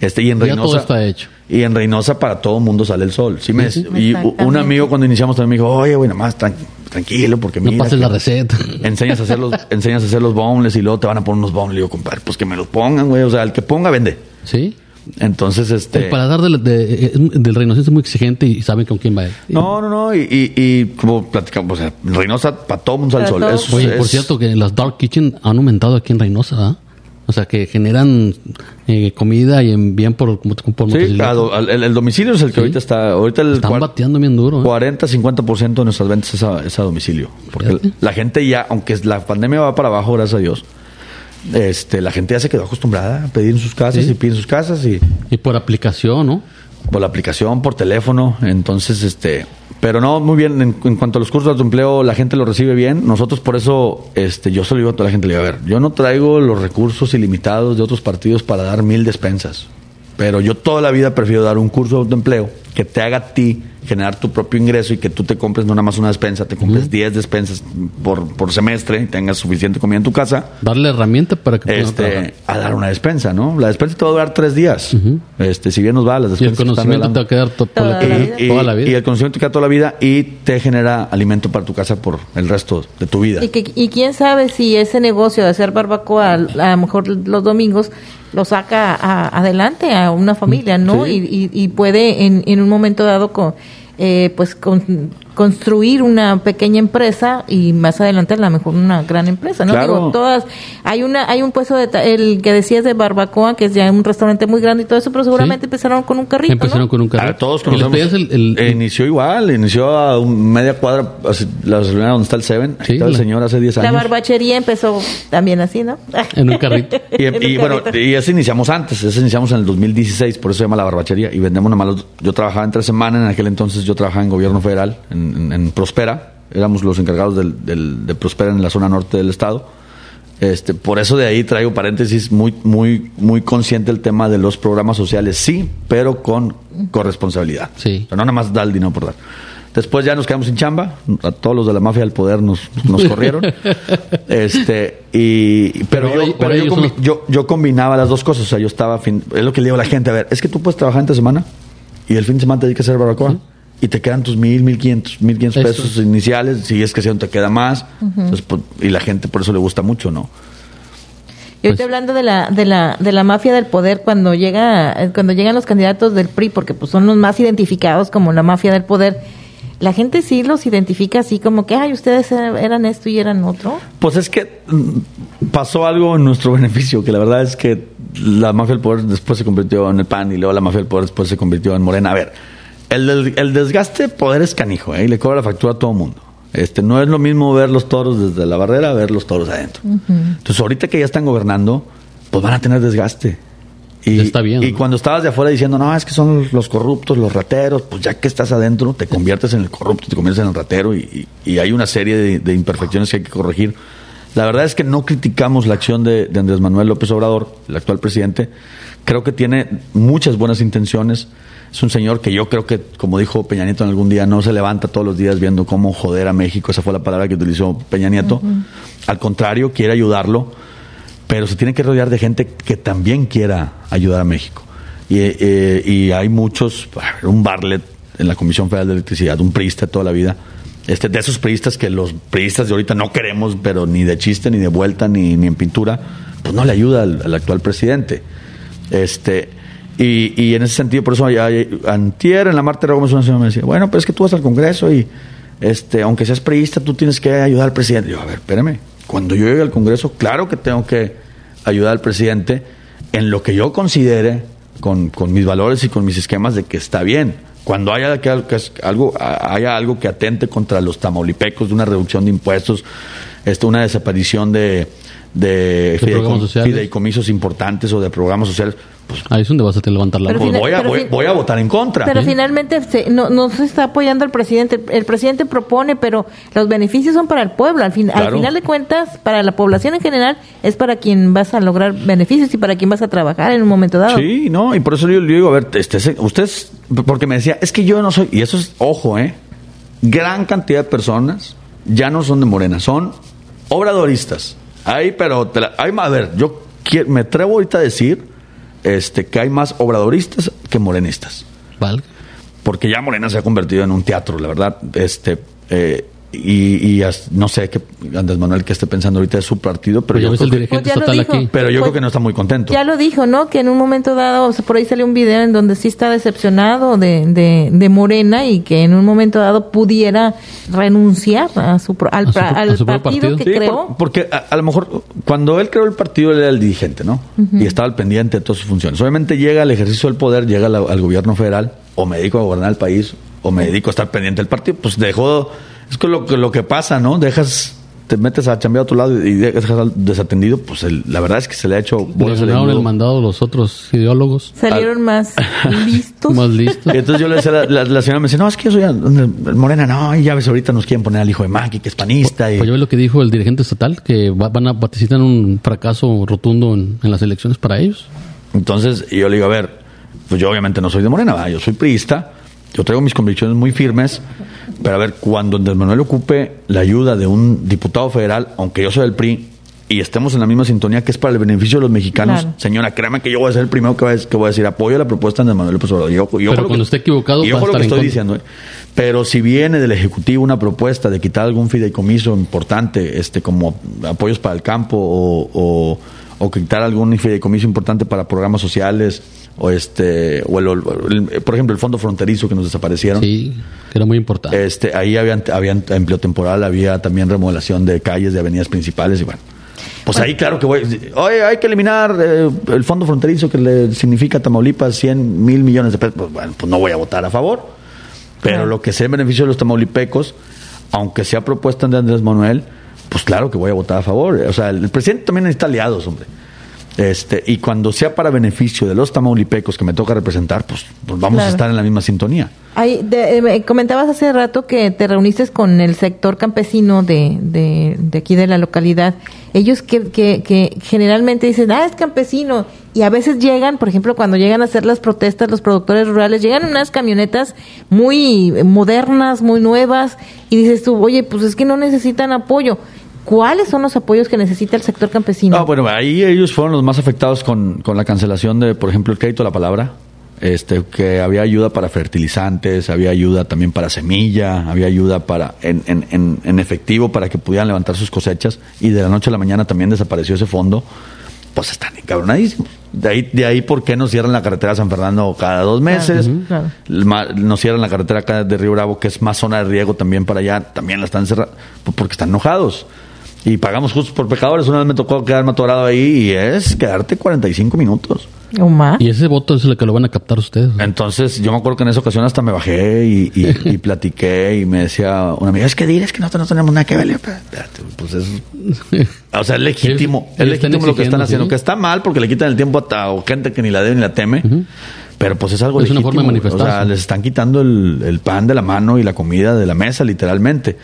Este, y en Ya Reynosa. todo está hecho. Y en Reynosa para todo mundo sale el sol. Sí me-. Y un amigo cuando iniciamos también me dijo, oye, güey, nada más tran- tranquilo, porque No mira pases que- la receta. enseñas a hacer los enseñas a hacer los boneless y luego te van a poner unos boneless. Le digo, compadre, pues que me los pongan, güey. O sea, el que ponga vende. ¿Sí? Entonces, este. El paladar del, de- eh, del Reynosa es muy exigente y saben con quién va. No, no, no. Y, y, y como platicamos, o sea, Reynosa para todo mundo Para sol. Es- Oye, por cierto, que las Dark Kitchen han aumentado aquí en Reynosa, ¿verdad? O sea, que generan eh, comida y envían por, por Sí, al- el, el domicilio es el que Sí. ahorita está. Ahorita el Están bateando bien duro. ¿eh? 40-50% de nuestras ventas es a, es a domicilio. Porque Fíjate. la gente ya, aunque la pandemia va para abajo, gracias a Dios, este, la gente ya se quedó acostumbrada a pedir en sus casas Sí. y pide en sus casas y Y por aplicación, ¿no? Por la aplicación, por teléfono. Entonces, este, pero no, muy bien. En, cuanto a los cursos de empleo, la gente lo recibe bien. Nosotros, por eso, este, yo solo digo a toda la gente, le digo, a ver, yo no traigo los recursos ilimitados de otros partidos para dar mil despensas. Pero yo toda la vida prefiero dar un curso de autoempleo que te haga a ti generar tu propio ingreso y que tú te compres no nada más una despensa, te compres 10 despensas por, por semestre y tengas suficiente comida en tu casa Darle herramienta para que este, a dar una despensa, ¿no? La despensa te va a durar tres días. este, si bien nos va, las Y el despensas que están conocimiento te va a quedar to- Toda la vida. y, toda la vida. y el conocimiento te queda toda la vida y te genera alimento para tu casa por el resto de tu vida. Y, que, y quién sabe si ese negocio de hacer barbacoa, a lo mejor los domingos, lo saca a- adelante a una familia, ¿no? Sí. Y, y- y puede en, en un momento dado con, eh, pues con- construir una pequeña empresa y más adelante a lo mejor una gran empresa, ¿no? Claro. Digo, todas, hay una, hay un puesto de, el que decías de barbacoa, que es ya un restaurante muy grande y todo eso, pero seguramente Sí. empezaron con un carrito, Empezaron ¿no? con un Ah, carro. todos conocemos. el, el- inició igual, inició a un- media cuadra, así, la gasolinera donde está el Seven. Ahí Sí, estaba el la- señor hace 10 La años. barbachería empezó también así, ¿no? En un carrito. Y, En un y bueno, carrito. y eso iniciamos antes, eso iniciamos en el 2016, por eso se llama la barbachería. Y vendemos nomás los- Yo trabajaba en tres semanas, en aquel entonces yo trabajaba en gobierno federal, en, en- en Prospera. Éramos los encargados del, del- de Prospera en la zona norte del estado. Este, por eso de ahí traigo paréntesis muy, muy, muy consciente el tema de los programas sociales, sí, pero con corresponsabilidad. Sí. O sea, no nada más dar el dinero por dar. Después ya nos quedamos sin chamba, a todos los de la mafia del poder nos, nos corrieron. este, y, pero, son yo, yo combinaba las dos cosas. O sea, yo estaba, fin- es lo que le digo a la gente, a ver, es que tú puedes trabajar entre semana y el fin de semana te dedicas a hacer barbacoa. Y te quedan tus mil, mil quinientos, mil quinientos pesos iniciales, si es que si no te queda más, pues, y la gente por eso le gusta mucho, ¿no? Y ahorita pues hablando de la, de la, de la mafia del poder, cuando llega, cuando llegan los candidatos del PRI, porque pues son los más identificados como la mafia del poder, la gente sí los identifica así como que, ay, ustedes eran esto y eran otro. Pues es que mm, pasó algo en nuestro beneficio, que la verdad es que la mafia del poder después se convirtió en el PAN y luego la mafia del poder después se convirtió en Morena. A ver, el, el desgaste de poder es canijo, ¿eh? y le cobra la factura a todo el mundo. Este, no es lo mismo ver los toros desde la barrera a ver los toros adentro. Entonces, ahorita que ya están gobernando, pues van a tener desgaste. Y, está bien, y cuando estabas de afuera diciendo, no, es que son los corruptos, los rateros, pues ya que estás adentro, te conviertes en el corrupto, te conviertes en el ratero y, hay una serie de, imperfecciones que hay que corregir. La verdad es que no criticamos la acción de, de Andrés Manuel López Obrador, el actual presidente. Creo que tiene muchas buenas intenciones es un señor que yo creo que, como dijo Peña Nieto en algún día, no se levanta todos los días viendo cómo joder a México. Esa fue la palabra que utilizó Peña Nieto. Al contrario, quiere ayudarlo, pero se tiene que rodear de gente que también quiera ayudar a México. Y, eh, hay muchos, un Barlet en la Comisión Federal de Electricidad, un priista toda la vida. Este, de esos priistas que los priistas de ahorita no queremos, pero ni de chiste, ni de vuelta, ni, ni en pintura, pues no le ayuda al, al actual presidente. Este, y, y en ese sentido, por eso antier en la Marte Gómez una señora me decía, bueno, pues es que tú vas al Congreso y este, aunque seas priista, tú tienes que ayudar al presidente. yo, a ver, espérame, cuando yo llegue al Congreso, claro que tengo que ayudar al presidente en lo que yo considere, con, con mis valores y con mis esquemas, de que está bien. Cuando haya, que, algo, haya algo que atente contra los tamaulipecos de una reducción de impuestos, este, una desaparición de, de, fideicomisos importantes o de programas sociales, pues, ahí es donde vas a te levantar la mano. voy, a, voy, a votar en contra. Pero finalmente no, no, se está apoyando al presidente. El presidente propone, pero los beneficios son para el pueblo. Al, fin, al final de cuentas, para la población en general, es para quien vas a lograr beneficios y para quien vas a trabajar en un momento dado. Sí, no, y por eso yo le digo, a ver, este, ustedes, porque me decía, es que yo no soy, y eso es, ojo, ¿eh? Gran cantidad de personas ya no son de Morena, son obradoristas. Ahí, pero, hay, a ver, yo me atrevo ahorita a decir este, que hay más obradoristas que morenistas. ¿Vale? Porque ya Morena se ha convertido en un teatro, la verdad. Este, eh, y, no sé qué Andrés Manuel que esté pensando ahorita de su partido, pero pues yo, creo, que, aquí. Pero yo creo que no está muy contento. Ya lo dijo, ¿no? Que en un momento dado, por ahí salió un video en donde sí está decepcionado de, de, Morena y que en un momento dado pudiera renunciar a su, al, partido, que creó. porque a, lo mejor cuando él creó el partido él era el dirigente, ¿no? Y estaba al pendiente de todas sus funciones. Obviamente llega al ejercicio del poder, llega al gobierno federal, o me dedico a gobernar el país, o me dedico a estar pendiente del partido, pues dejó es que lo, lo que pasa, ¿no? Dejas te metes a chambear a otro lado y dejas desatendido, pues la verdad es que se le ha hecho... Le ganaron el mandado los otros ideólogos. Salieron más listos. más listos. Y entonces yo le decía, la, la, señora me decía, no, es que yo soy morena, no, y ya ves, ahorita nos quieren poner al hijo de Maki, que es panista. Y... Pues yo lo que dijo el dirigente estatal, que van a participar en un fracaso rotundo en, en, las elecciones para ellos. Entonces yo le digo, a ver, pues yo obviamente no soy de morena, ¿verdad? yo soy priista, yo traigo mis convicciones muy firmes, pero a ver, cuando Andrés Manuel ocupe la ayuda de un diputado federal, aunque yo soy del PRI, y estemos en la misma sintonía que es para el beneficio de los mexicanos, señora, créame que yo voy a ser el primero que voy a, decir apoyo a la propuesta de Andrés Manuel López Obrador. pero cuando esté equivocado, yo lo que estoy diciendo. ¿eh? Pero si viene del Ejecutivo una propuesta de quitar algún fideicomiso importante, este como apoyos para el campo o, o quitar algún fideicomiso importante para programas sociales, o este o el, por ejemplo el fondo fronterizo que nos desaparecieron. Sí que era muy importante. Este ahí habían habían empleo temporal había también remodelación de calles de avenidas principales y bueno. Pues ahí claro que voy oye hay que eliminar eh, el fondo fronterizo que le significa a Tamaulipas 100 mil millones de pesos. Pues bueno pues no voy a votar a favor. Pero lo que sea en beneficio de los tamaulipecos aunque sea propuesta de Andrés Manuel pues claro que voy a votar a favor o sea el presidente también necesita aliados hombre este, y cuando sea para beneficio de los tamaulipecos que me toca representar, pues, pues vamos a estar en la misma sintonía. Eh, comentabas hace rato que te reuniste con el sector campesino de, de, aquí de la localidad. Ellos que, que, generalmente dicen, ah, es campesino. Y a veces llegan, por ejemplo, cuando llegan a hacer las protestas, los productores rurales, llegan unas camionetas muy modernas, muy nuevas, y dices tú, oye, pues es que no necesitan apoyo. ¿Cuáles son los apoyos que necesita el sector campesino? Ah, bueno, ahí ellos fueron los más afectados con, con la cancelación de, por ejemplo, el crédito a la palabra. este, que había ayuda para fertilizantes, había ayuda también para semilla, había ayuda para en, en, en, efectivo para que pudieran levantar sus cosechas y de la noche a la mañana también desapareció ese fondo, pues están encabronadísimos. De ahí, de ahí por qué nos cierran la carretera de San Fernando cada dos meses, claro. Ma- nos cierran la carretera acá de Río Bravo, que es más zona de riego también para allá, también la están cerrando, porque están enojados. Y pagamos justos por pecadores. Una vez me tocó quedarme atorado ahí y es quedarte 45 minutos. ¿O más? Y ese voto es el que lo van a captar ustedes. Entonces, yo me acuerdo que en esa ocasión hasta me bajé y, y- y platiqué y me decía una amiga, es que diles que nosotros no tenemos nada que ver. Pues es, o sea, es legítimo, es legítimo lo que están haciendo, ¿sí? que está mal porque le quitan el tiempo a, a gente que ni la debe ni la teme, pero pues es algo Es una forma de O sea, manifestarse. les están quitando el, el pan de la mano y la comida de la mesa, literalmente.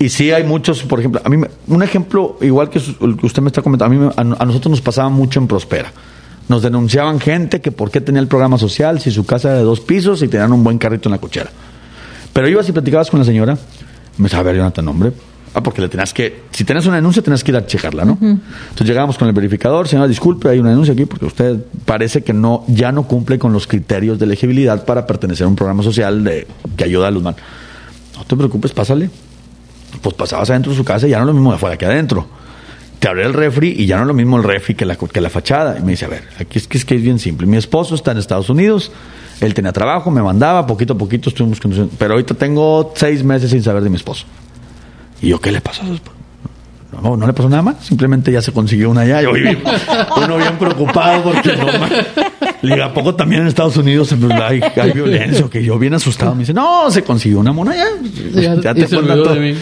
Y sí hay muchos, por ejemplo, a mí un ejemplo igual que el que usted me está comentando, a mí a, a nosotros nos pasaba mucho en Prospera. Nos denunciaban gente que por qué tenía el programa social si su casa era de dos pisos y tenían un buen carrito en la cochera. Pero ibas y platicabas con la señora, me decía, a ver, Jonathan, hombre. Ah, porque le tenías que, si tenías una denuncia, tenías que ir a checarla, ¿no? Entonces llegábamos con el verificador, señora, disculpe, hay una denuncia aquí porque usted parece que no, ya no cumple con los criterios de elegibilidad para pertenecer a un programa social de, que ayuda a los mal. No te preocupes, pásale. Pues pasabas adentro de su casa y ya no es lo mismo de afuera que adentro. Te abrí el refri y ya no es lo mismo el refri que la, que la fachada. Y me dice, a ver, aquí es que es, bien simple. Mi esposo está en Estados Unidos, él tenía trabajo, me mandaba, poquito a poquito estuvimos con... Pero ahorita tengo seis meses sin saber de mi esposo. ¿Y yo qué le pasó a su esposo? No, no le pasó nada más, simplemente ya se consiguió una allá. Yo bien, uno bien preocupado porque no ma- Le digo, ¿a poco también en Estados Unidos hay, hay violencia? Que yo bien asustado me dice, no, se consiguió una mona ya. Ya- olvidó todo. de mí.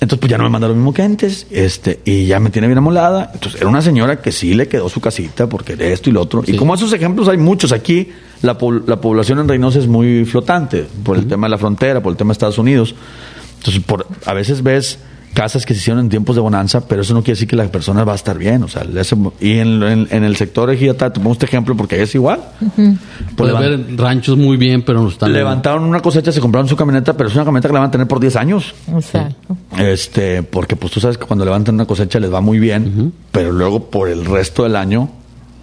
Entonces, pues ya no me manda lo mismo que antes, este, y ya me tiene bien amolada. Entonces, era una señora que sí le quedó su casita porque de esto y lo otro. Sí. Y como esos ejemplos hay muchos aquí, la, la población en Reynosa es muy flotante por el tema de la frontera, por el tema de Estados Unidos. Entonces, por, a veces ves casas que se hicieron en tiempos de bonanza, pero eso no quiere decir que la persona va a estar bien. O sea, le hace- y en, en- en el sector ejidatario, te pongo este ejemplo porque es igual. Pues Puede levan- haber ranchos muy bien, pero no están. levantaron una cosecha, se compraron su camioneta, pero es una camioneta que la van a tener por 10 años. Exacto. Este, porque pues tú sabes que cuando levantan una cosecha les va muy bien, pero luego por el resto del año,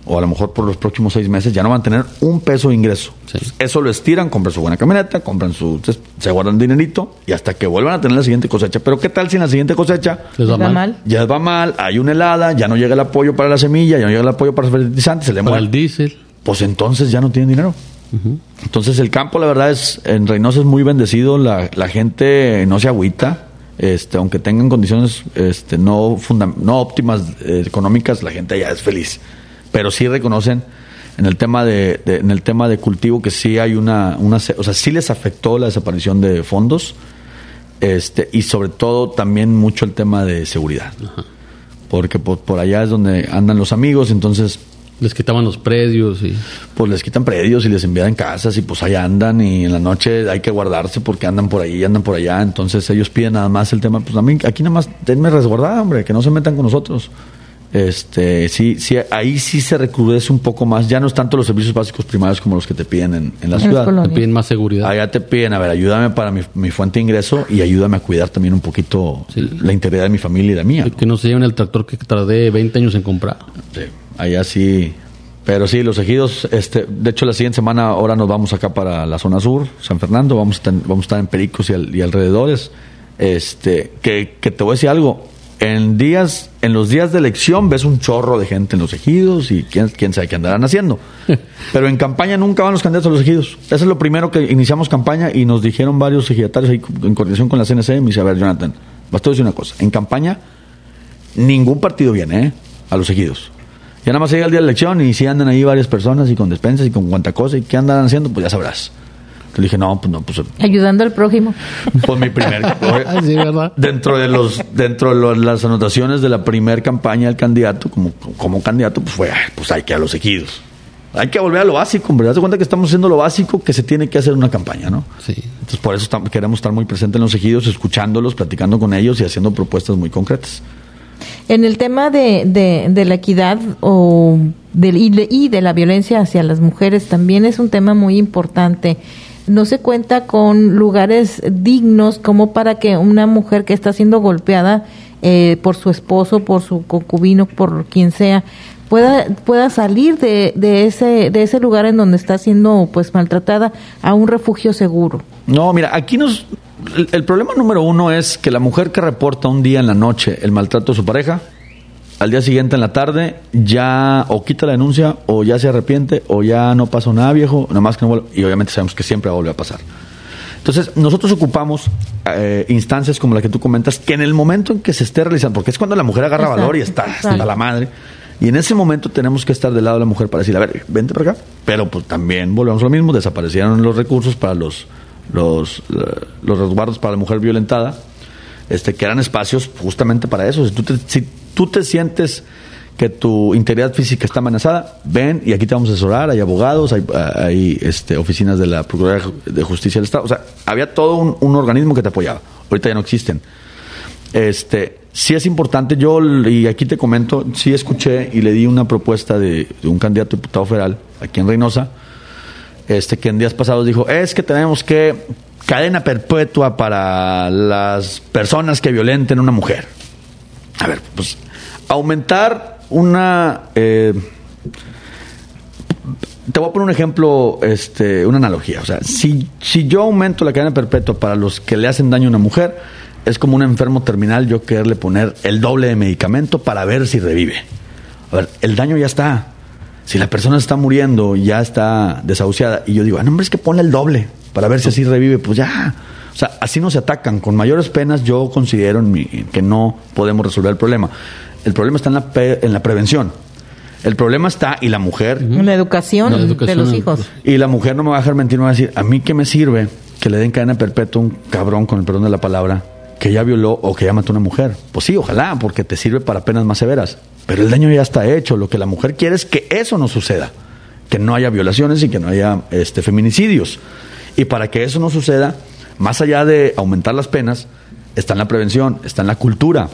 o a lo mejor por los próximos seis meses, ya no van a tener un peso de ingreso. Sí. Eso lo estiran, compran su buena camioneta, compran su, se- guardan dinerito y hasta que vuelvan a tener la siguiente cosecha. Pero ¿qué tal si en la siguiente cosecha Les va ¿Les va mal. mal? ya va mal, hay una helada, ya no llega el apoyo para la semilla, ya no llega el apoyo para los fertilizantes, se le muere? el diésel. pues entonces ya no tienen dinero. Entonces el campo, la verdad es, en Reynosa es muy bendecido, la, la gente no se agüita, este, aunque tengan condiciones este, no, funda- no óptimas eh, económicas, la gente ya es feliz. Pero sí reconocen en el tema de, de- en el tema de cultivo que sí hay una, una, o sea, sí les afectó la desaparición de fondos, este, y sobre todo también mucho el tema de seguridad. Porque por, por allá es donde andan los amigos, entonces Les quitaban los predios y. pues les quitan predios y les envían casas y pues ahí andan y en la noche hay que guardarse porque andan por ahí y andan por allá. Entonces ellos piden nada más el tema, pues a mí aquí nada más denme resguardada, hombre, que no se metan con nosotros. Este, sí, sí, ahí sí se recrudece un poco más. Ya no es tanto los servicios básicos primarios como los que te piden en, en la En ciudad. Te piden más seguridad. Allá te piden, a ver, ayúdame para mi, mi fuente de ingreso y ayúdame a cuidar también un poquito Sí. la integridad de mi familia y la mía. ¿no? Que no se lleven el tractor que tardé 20 años en comprar. Sí, allá sí. Pero sí, los ejidos, este, de hecho la siguiente semana ahora nos vamos acá para la zona sur, San Fernando, vamos a estar, vamos a estar en Pericos y, al- y alrededores. Este, que, que te voy a decir algo, en días, en los días de elección ves un chorro de gente en los ejidos y quién, quién sabe qué andarán haciendo. Pero en campaña nunca van los candidatos a los ejidos. Eso es lo primero que iniciamos campaña y nos dijeron varios ejidatarios ahí en coordinación con la CNC, me dice, a ver, Jonathan, vas a decir una cosa, en campaña ningún partido viene, ¿eh? A los ejidos. Ya nada más llega el día de elección y si andan ahí varias personas y con despensas y con cuanta cosa y qué andan haciendo, pues ya sabrás. Entonces dije, no, pues no, pues, Ayudando al prójimo. pues mi primer... Ah, sí, ¿verdad? Dentro de los dentro de los- las anotaciones de la primer campaña del candidato, como, como candidato, pues fue, pues hay que a los ejidos. Hay que volver a lo básico. Haz de cuenta que estamos haciendo lo básico que se tiene que hacer una campaña, ¿no? Sí. Entonces por eso queremos estar muy presentes en los ejidos, escuchándolos, platicando con ellos y haciendo propuestas muy concretas. En el tema de, de, de la equidad o del, y, de, y de la violencia hacia las mujeres también es un tema muy importante. No se cuenta con lugares dignos como para que una mujer que está siendo golpeada eh, por su esposo, por su concubino, por quien sea, pueda pueda salir de, de ese de ese lugar en donde está siendo pues maltratada a un refugio seguro. No, mira, aquí nos el, el problema número uno es que la mujer que reporta un día en la noche el maltrato de su pareja al día siguiente en la tarde ya o quita la denuncia o ya se arrepiente o ya no pasó nada viejo, nada más que no vuelve, y obviamente sabemos que siempre vuelve a pasar. Entonces, nosotros ocupamos eh, instancias como la que tú comentas, que en el momento en que se esté realizando, porque es cuando la mujer agarra Exacto, valor y está hasta la madre, y en ese momento tenemos que estar del lado de la mujer para decir, a ver, vente para acá. Pero pues también volvemos a lo mismo, desaparecieron los recursos para los, los, eh, los resguardos para la mujer violentada, este, que eran espacios justamente para eso. Si tú te, si tú te sientes que tu integridad física está amenazada, ven y aquí te vamos a asesorar, hay abogados, hay, este, oficinas de la Procuraduría de Justicia del Estado. O sea, había todo un, un organismo que te apoyaba. Ahorita ya no existen. Este, sí es importante, yo, y aquí te comento, sí escuché y le di una propuesta de, de un candidato a diputado federal aquí en Reynosa, este, que en días pasados dijo, es que tenemos que cadena perpetua para las personas que violenten a una mujer. A ver, pues aumentar una... eh, te voy a poner un ejemplo, este, una analogía. O sea, si, si yo aumento la cadena perpetua para los que le hacen daño a una mujer, es como un enfermo terminal yo quererle poner el doble de medicamento para ver si revive. A ver, el daño ya está. Si la persona está muriendo, ya está desahuciada, y yo digo, ah, no, hombre, es que ponle el doble para ver si así revive, pues ya. O sea, así no se atacan. Con mayores penas yo considero en mi- que no podemos resolver el problema. El problema está en la, pe- en la prevención. El problema está, y la mujer, La educación, La educación, de los hijos. y la mujer no me va a dejar mentir, me va a decir, ¿a mí qué me sirve que le den cadena perpetua a un cabrón, con el perdón de la palabra, que ya violó o que ya mató a una mujer? Pues sí, ojalá, porque te sirve para penas más severas. Pero el daño ya está hecho. Lo que la mujer quiere es que eso no suceda. Que no haya violaciones y que no haya este, feminicidios. Y para que eso no suceda, más allá de aumentar las penas, está en la prevención, está en la cultura,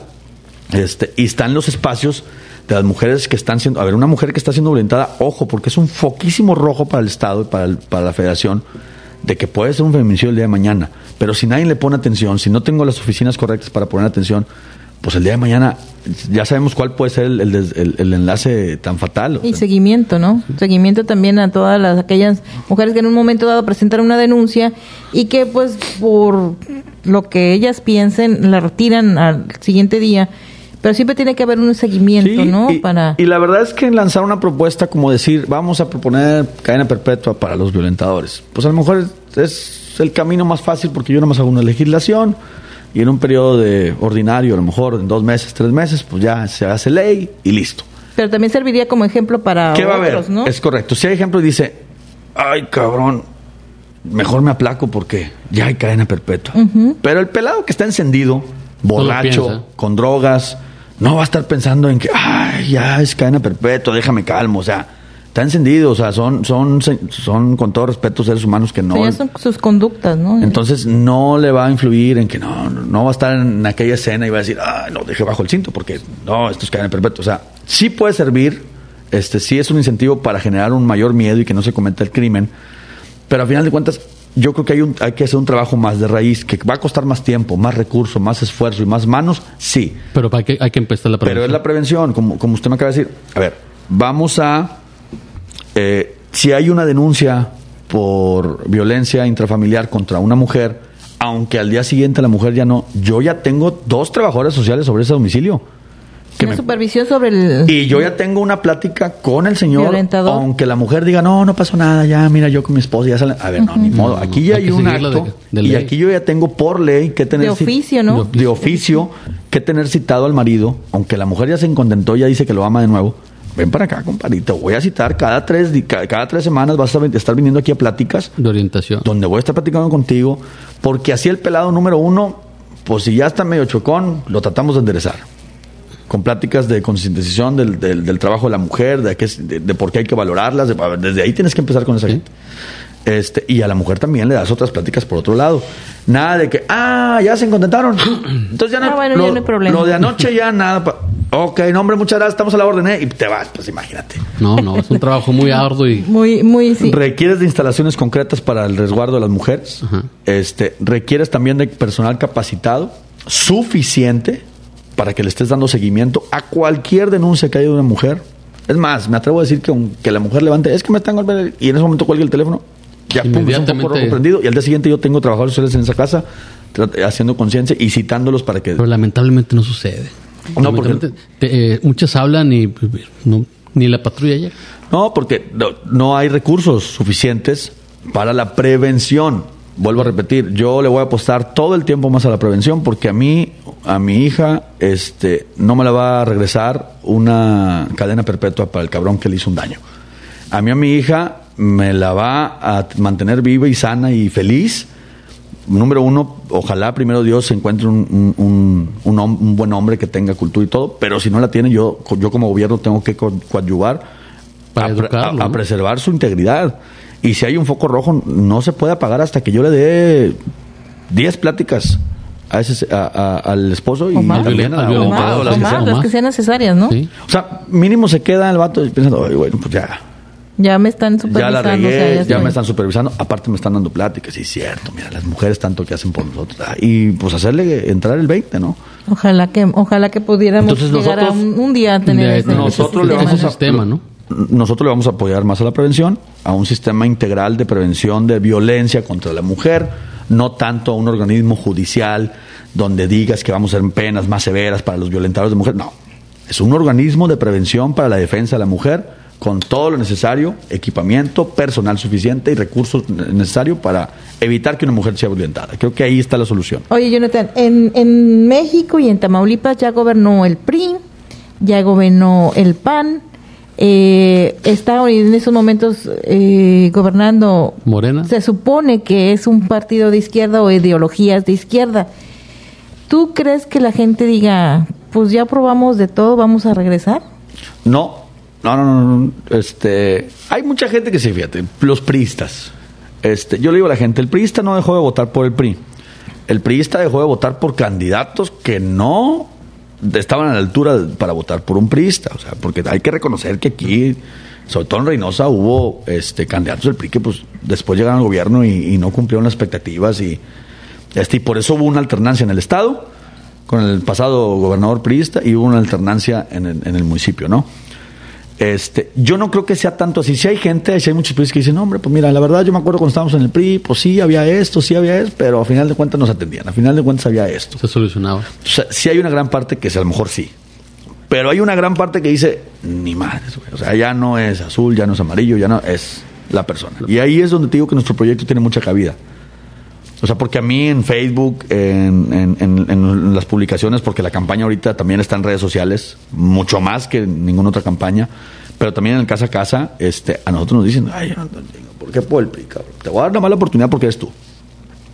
este, y están los espacios de las mujeres que están siendo. A ver, una mujer que está siendo violentada, ojo, porque es un foquísimo rojo para el Estado y para, para la Federación de que puede ser un feminicidio el día de mañana. Pero si nadie le pone atención, si no tengo las oficinas correctas para poner atención, pues el día de mañana ya sabemos cuál puede ser el, el des- el- el enlace tan fatal. Y seguimiento, ¿no? Seguimiento también a todas las aquellas mujeres que en un momento dado presentan una denuncia y que pues por lo que ellas piensen la retiran al siguiente día, pero siempre tiene que haber un seguimiento, Sí, ¿no? Y, Para y la verdad es que lanzar una propuesta como decir, vamos a proponer cadena perpetua para los violentadores, pues a lo mejor es, es el camino más fácil porque yo nada más hago una legislación y en un periodo de ordinario, a lo mejor en dos meses, tres meses, pues ya se hace ley y listo. pero también serviría como ejemplo para ¿Qué va a otros, haber? ¿no? Es correcto. Si hay ejemplo y dice, ay cabrón, mejor me aplaco porque ya hay cadena perpetua. Pero el pelado que está encendido, borracho, con drogas, no va a estar pensando en que, ay, ya es cadena perpetua, déjame calmo. O sea, está encendido. O sea, son, son, son con todo respeto seres humanos que no. ya son sus conductas, ¿no? Entonces no le va a influir en que no, no va a estar en aquella escena y va a decir, ah, no, deje bajo el cinto porque no, esto es cadena perpetua. O sea, sí puede servir, este, sí es un incentivo para generar un mayor miedo y que no se cometa el crimen, pero al final de cuentas yo creo que hay, un, hay que hacer un trabajo más de raíz, que va a costar más tiempo, más recursos, más esfuerzo y más manos, sí, Pero hay que, hay que empezar la pero es prevención. la prevención, como, como usted me acaba de decir. A ver, vamos a. eh, si hay una denuncia por violencia intrafamiliar contra una mujer, aunque al día siguiente la mujer ya no. Yo ya tengo dos trabajadores sociales sobre ese domicilio. Que Una me- supervisión sobre el... y yo ya tengo una plática con el señor, Violentador. aunque la mujer diga, no, no pasó nada, ya, mira, yo con mi esposa ya salen. A ver, no, ni modo. Aquí ya Hay un acto. de- de y aquí yo ya tengo por ley que tener. De ci- oficio, ¿no? De oficio, que tener citado al marido, aunque la mujer ya se contentó, ya dice que lo ama de nuevo. Ven para acá, compadre, te voy a citar cada tres, cada tres semanas vas a estar viniendo aquí a pláticas De orientación. donde voy a estar platicando contigo, porque así el pelado número uno, pues si ya está medio chocón, lo tratamos de enderezar. Con pláticas de concientización del, del, del trabajo de la mujer, de, qué es- de, de por qué hay que valorarlas, de- a ver, desde ahí tienes que empezar con esa Sí. gente. Este, y a la mujer también le das otras pláticas por otro lado. Nada de que, ah, ya se contentaron. Entonces ya no, Ah, bueno, lo, ya no hay problema. lo de anoche ya nada. Ok, no, hombre, muchas gracias, estamos a la orden, ¿eh? Y te vas, pues imagínate. No, no, es un trabajo muy arduo y Muy, muy, sí. Requieres de instalaciones concretas para el resguardo de las mujeres. Ajá. Este, requieres también de personal capacitado suficiente para que le estés dando seguimiento a cualquier denuncia que haya de una mujer. Es más, me atrevo a decir que aunque la mujer levante, es que me están golpeando y en ese momento cuelga el teléfono, ya pum, es un rojo prendido y al día siguiente yo tengo trabajadores sociales en esa casa haciendo conciencia y citándolos para que Pero lamentablemente no sucede. No, porque- te- eh, muchas hablan y no, ni la patrulla llega. No, porque no, no hay recursos suficientes para la prevención. Vuelvo a repetir, yo le voy a apostar todo el tiempo más a la prevención porque a mí, a mi hija, este, no me la va a regresar una cadena perpetua para el cabrón que le hizo un daño. A mí, a mi hija, me la va a mantener viva y sana y feliz. Número uno, ojalá primero Dios se encuentre un, un- un- un buen hombre que tenga cultura y todo, pero si no la tiene, yo, yo como gobierno tengo que co- coadyuvar Para a, educarlo, a- a ¿no? preservar su integridad. Y si hay un foco rojo, no se puede apagar hasta que yo le dé 10 pláticas a ese, a- a- al esposo y O más. también a la las o que sean. las que sean necesarias, ¿no? ¿sí? O sea, mínimo se queda el vato pensando, "Ay, bueno, pues ya, Ya me están ya supervisando. la o sea, regué, ya, me están supervisando. Aparte me están dando pláticas, sí, cierto, mira, las mujeres tanto que hacen por nosotros. Ah, Y pues hacerle entrar el 20, ¿no? Ojalá que, ojalá que pudiéramos Entonces, llegar a nosotros- un, un día a tener ese, nosotros ese le vamos a- sistema, ¿no? Nosotros le vamos a apoyar más a la prevención, a un sistema integral de prevención de violencia contra la mujer, no tanto a un organismo judicial donde digas que vamos a hacer penas más severas para los violentadores de mujeres. No, es un organismo de prevención para la defensa de la mujer con todo lo necesario, equipamiento, personal suficiente y recursos necesarios para evitar que una mujer sea violentada. Creo que ahí está la solución. Oye, Jonathan, en, en México y en Tamaulipas ya gobernó el PRI, ya gobernó el PAN, eh, está en esos momentos eh, gobernando, Morena. se supone que es un partido de izquierda o ideologías de izquierda. ¿Tú crees que la gente diga, pues ya probamos de todo, vamos a regresar? No, no, no, no, no, Este, hay mucha gente que se fíjate, los priistas. Este, yo le digo a la gente, el priista no dejó de votar por el PRI. El priista dejó de votar por candidatos que no estaban a la altura para votar por un priista. O sea, porque hay que reconocer que aquí, sobre todo en Reynosa, hubo este, candidatos del PRI que pues, después llegaron al gobierno y, no cumplieron las expectativas. Y, este, y por eso hubo una alternancia en el Estado con el pasado gobernador priista y hubo una alternancia en el, en el municipio, ¿no? Este, yo no creo que sea tanto así. Si hay gente, si hay muchos priistas que dicen, hombre, pues mira, la verdad yo me acuerdo cuando estábamos en el PRI, pues sí había esto, sí había esto, pero a final de cuentas nos atendían, a final de cuentas había esto. Se solucionaba. O sea, sí hay una gran parte que a lo mejor sí. Pero hay una gran parte que dice, ni madres, güey. O sea, ya no es azul, ya no es amarillo, ya no es la persona. Y ahí es donde te digo que nuestro proyecto tiene mucha cabida. O sea, porque a mí en Facebook, en, en- en- en las publicaciones, porque la campaña ahorita también está en redes sociales, mucho más que ninguna otra campaña, pero también en el casa a casa, este, a nosotros nos dicen, ay, ¿por qué PRI, cabrón? Te voy a dar una mala oportunidad porque eres tú.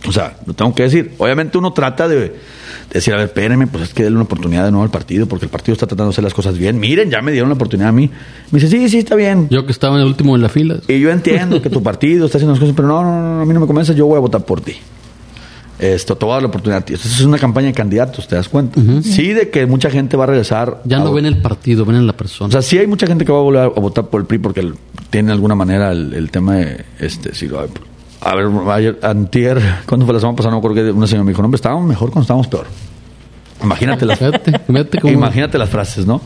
O sea, lo tengo que decir. Obviamente uno trata de, de decir, a ver, espérenme, pues es que denle una oportunidad de nuevo al partido, porque el partido está tratando de hacer las cosas bien. Miren, ya me dieron la oportunidad a mí. Me dice, sí, sí, está bien. Yo que estaba en el último en la fila. Y yo entiendo que tu partido está haciendo las cosas, pero no, no, no, a mí no me convence, yo voy a votar por ti. Esto, te voy a dar la oportunidad a ti. Entonces es una campaña de candidatos, ¿te das cuenta? Sí, de que mucha gente va a regresar. Ya a- no ven el partido, ven en la persona. O sea, sí hay mucha gente que va a volver a votar por el PRI porque el- tiene de alguna manera el, el tema de, este, sí, ay, a ver, ayer, antier, ¿cuándo fue la semana pasada? No me acuerdo que una señora me dijo, no, hombre, estábamos mejor cuando estábamos peor. Imagínate las, Fíjate, fíjate cómo- Imagínate las frases, ¿no?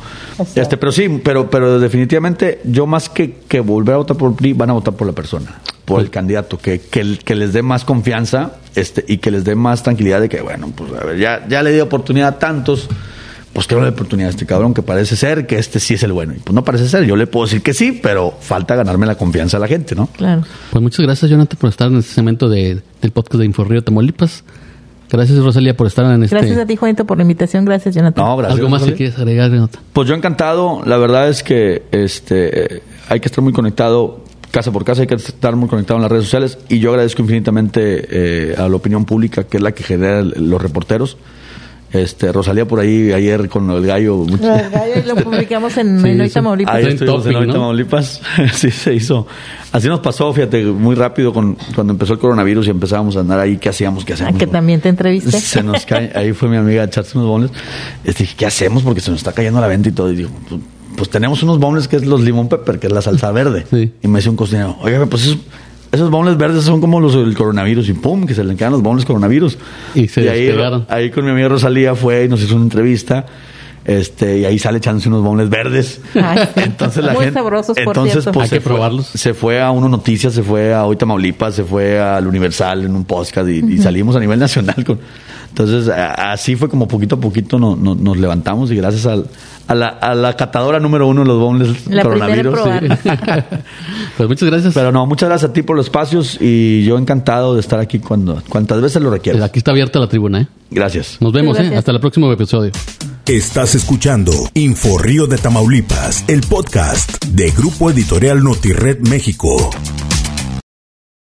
Este, pero sí, pero, pero definitivamente yo más que, que volver a votar por el PRI, van a votar por la persona, por el candidato, que, que, les dé más confianza este, y que les dé más tranquilidad de que, bueno, pues a ver, ya, ya le di oportunidad a tantos, pues que no le oportunidad a este cabrón que parece ser que este sí es el bueno. Y pues no parece ser, yo le puedo decir que sí, pero falta ganarme la confianza a la gente, ¿no? Claro. Pues muchas gracias, Jonathan, por estar en este segmento de, del podcast de Inforrío Tamaulipas. Gracias, Rosalía, por estar en este. Gracias a ti, Juanito, por la invitación. Gracias, Jonathan. No, gracias. ¿Algo más que quieres agregar, Jonathan? Pues yo encantado, la verdad es que este hay que estar muy conectado casa por casa, hay que estar muy conectado en las redes sociales y yo agradezco infinitamente eh, a la opinión pública que es la que genera el- los reporteros. Este, Rosalía por ahí ayer con el gallo. del gallo lo publicamos en, Sí. Tamaulipas. Ahí estuvimos en topic, Hoy ¿no? Tamaulipas. sí, se hizo. Así nos pasó, fíjate, muy rápido con, cuando empezó el coronavirus y empezábamos a andar ahí, ¿qué hacíamos? ¿Qué Ah, hacíamos? que también te entrevisté. Se nos cae, ahí fue mi amiga a echarse unos dije, ¿qué hacemos? Porque se nos está cayendo la venta y todo. Y digo, pues, tenemos unos bonles que es los limón pepper, que es la salsa verde. Sí. Y me decía un cocinero, oiga, pues esos, esos bonles verdes son como los del coronavirus. Y pum, que se le quedan los bonles coronavirus. Y se ahí, despegaron. ahí con mi amiga Rosalía fue y nos hizo una entrevista. Este, y ahí sale echándose unos bonles verdes. entonces la Muy gente, sabrosos, entonces, pues, Hay que fue- probarlos. se fue a Uno Noticias, se fue a Hoy Tamaulipas, se fue al Universal en un podcast y, y salimos a nivel nacional. Con, entonces, así fue como poquito a poquito no- no- nos levantamos y gracias al- a, la, a la catadora número uno de los La en coronavirus. sí. Pues muchas gracias. Pero no, muchas gracias a ti por los espacios y yo encantado de estar aquí cuando cuantas veces lo requieras. Aquí está abierta la tribuna, ¿eh? Gracias. Nos vemos, ¿eh? Hasta el próximo episodio. Estás escuchando Info Río de Tamaulipas, el podcast de Grupo Editorial Notired México.